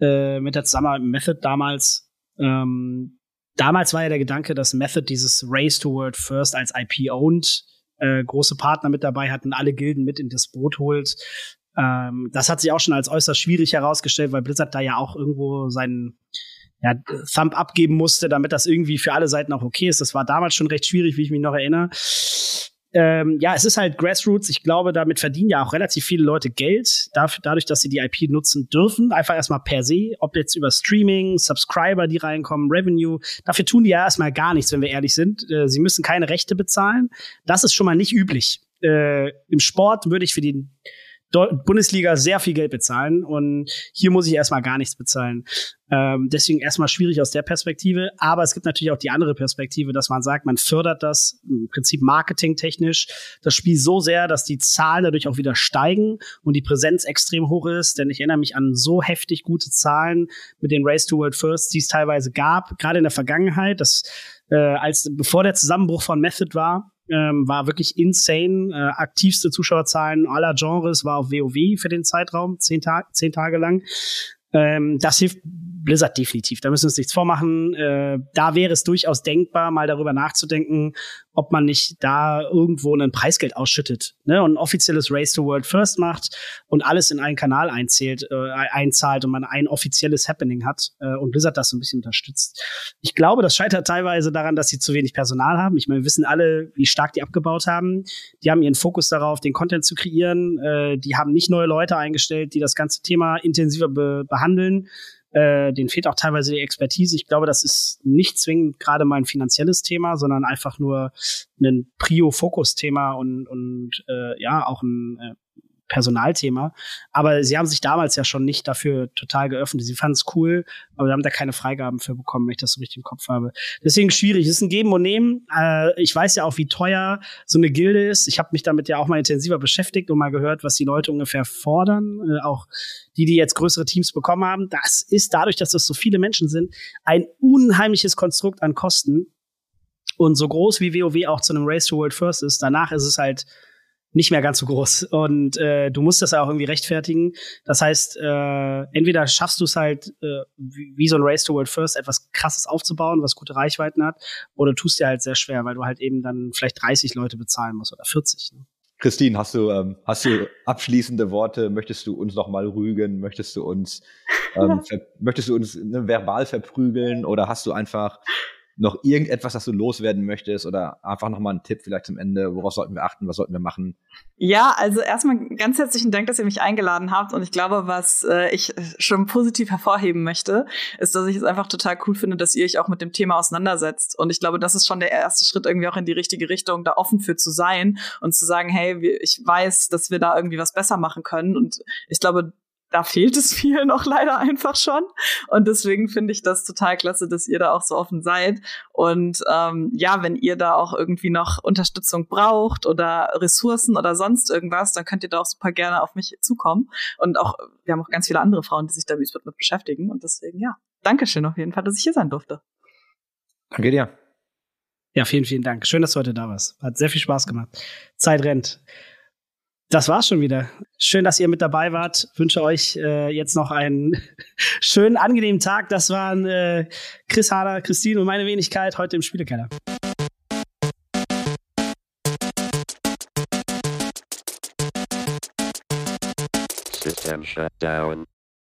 äh, mit der Zusammenarbeit mit Method damals. Ähm, damals war ja der Gedanke, dass Method dieses Race to World First als IP owned, äh, große Partner mit dabei hatten, alle Gilden mit in das Boot holt. Ähm, das hat sich auch schon als äußerst schwierig herausgestellt, weil Blizzard da ja auch irgendwo seinen ja, Thumb abgeben musste, damit das irgendwie für alle Seiten auch okay ist. Das war damals schon recht schwierig, wie ich mich noch erinnere. Ähm, ja, es ist halt Grassroots. Ich glaube, damit verdienen ja auch relativ viele Leute Geld, dafür, dadurch, dass sie die IP nutzen dürfen. Einfach erstmal per se, ob jetzt über Streaming, Subscriber, die reinkommen, Revenue. Dafür tun die ja erstmal gar nichts, wenn wir ehrlich sind. Äh, sie müssen keine Rechte bezahlen. Das ist schon mal nicht üblich. Äh, Im Sport würde ich für Deu- Bundesliga sehr viel Geld bezahlen und hier muss ich erstmal gar nichts bezahlen. Ähm, deswegen erstmal schwierig aus der Perspektive. Aber es gibt natürlich auch die andere Perspektive, dass man sagt, man fördert das im Prinzip marketingtechnisch das Spiel so sehr, dass die Zahlen dadurch auch wieder steigen und die Präsenz extrem hoch ist. Denn ich erinnere mich an so heftig gute Zahlen mit den Race to World First, die es teilweise gab, gerade in der Vergangenheit, dass äh, als bevor der Zusammenbruch von Method war, ähm, war wirklich insane. Äh, aktivste Zuschauerzahlen aller Genres war auf WoW für den Zeitraum, zehn, Tag, zehn Tage lang. Ähm, das hilft Blizzard definitiv. Da müssen wir uns nichts vormachen. Äh, da wäre es durchaus denkbar, mal darüber nachzudenken, ob man nicht da irgendwo ein Preisgeld ausschüttet ne? und ein offizielles Race to World First macht und alles in einen Kanal einzählt, äh, einzahlt und man ein offizielles Happening hat äh, und Blizzard das so ein bisschen unterstützt. Ich glaube, das scheitert teilweise daran, dass sie zu wenig Personal haben. Ich meine, wir wissen alle, wie stark die abgebaut haben. Die haben ihren Fokus darauf, den Content zu kreieren. Äh, die haben nicht neue Leute eingestellt, die das ganze Thema intensiver be behandeln. Äh, denen fehlt auch teilweise die Expertise. Ich glaube, das ist nicht zwingend gerade mal ein finanzielles Thema, sondern einfach nur ein Prio-Fokus-Thema und, und äh, ja, auch ein äh, Personalthema. Aber sie haben sich damals ja schon nicht dafür total geöffnet. Sie fanden es cool, aber wir haben da keine Freigaben für bekommen, wenn ich das so richtig im Kopf habe. Deswegen schwierig. Es ist ein Geben und Nehmen. Äh, ich weiß ja auch, wie teuer so eine Gilde ist. Ich habe mich damit ja auch mal intensiver beschäftigt und mal gehört, was die Leute ungefähr fordern. Äh, auch die, die jetzt größere Teams bekommen haben. Das ist dadurch, dass das so viele Menschen sind, ein unheimliches Konstrukt an Kosten. Und so groß wie WoW auch zu einem Race to World First ist, danach ist es halt nicht mehr ganz so groß. Und äh, du musst das ja auch irgendwie rechtfertigen. Das heißt, äh, entweder schaffst du es halt, äh, wie, wie so ein Race to World First, etwas krasses aufzubauen, was gute Reichweiten hat, oder tust dir halt sehr schwer, weil du halt eben dann vielleicht 30 Leute bezahlen musst oder 40. Ne? Christine, hast du, ähm, hast du abschließende Worte? Möchtest du uns noch mal rügen? Möchtest du uns, ähm, *laughs* ver- möchtest du uns ne, verbal verprügeln? Oder hast du einfach noch irgendetwas, das du loswerden möchtest? Oder einfach noch mal einen Tipp vielleicht zum Ende? Worauf sollten wir achten? Was sollten wir machen? Ja, also erstmal ganz herzlichen Dank, dass ihr mich eingeladen habt. Und ich glaube, was äh, ich schon positiv hervorheben möchte, ist, dass ich es einfach total cool finde, dass ihr euch auch mit dem Thema auseinandersetzt. Und ich glaube, das ist schon der erste Schritt irgendwie auch in die richtige Richtung, da offen für zu sein und zu sagen, hey, ich weiß, dass wir da irgendwie was besser machen können. Und ich glaube, da fehlt es *laughs* vielen noch leider einfach schon. Und deswegen finde ich das total klasse, dass ihr da auch so offen seid. Und ähm, ja, wenn ihr da auch irgendwie noch Unterstützung braucht oder Ressourcen oder sonst irgendwas, dann könnt ihr da auch super gerne auf mich zukommen. Und auch, wir haben auch ganz viele andere Frauen, die sich da mit mit beschäftigen. Und deswegen, ja, Dankeschön auf jeden Fall, dass ich hier sein durfte. Danke dir. Ja, vielen, vielen Dank. Schön, dass du heute da warst. Hat sehr viel Spaß gemacht. Zeit rennt. Das war's schon wieder. Schön, dass ihr mit dabei wart. Wünsche euch äh, jetzt noch einen *laughs* schönen, angenehmen Tag. Das waren äh, Chris Hader, Christine und meine Wenigkeit heute im Spielekeller. System shut down.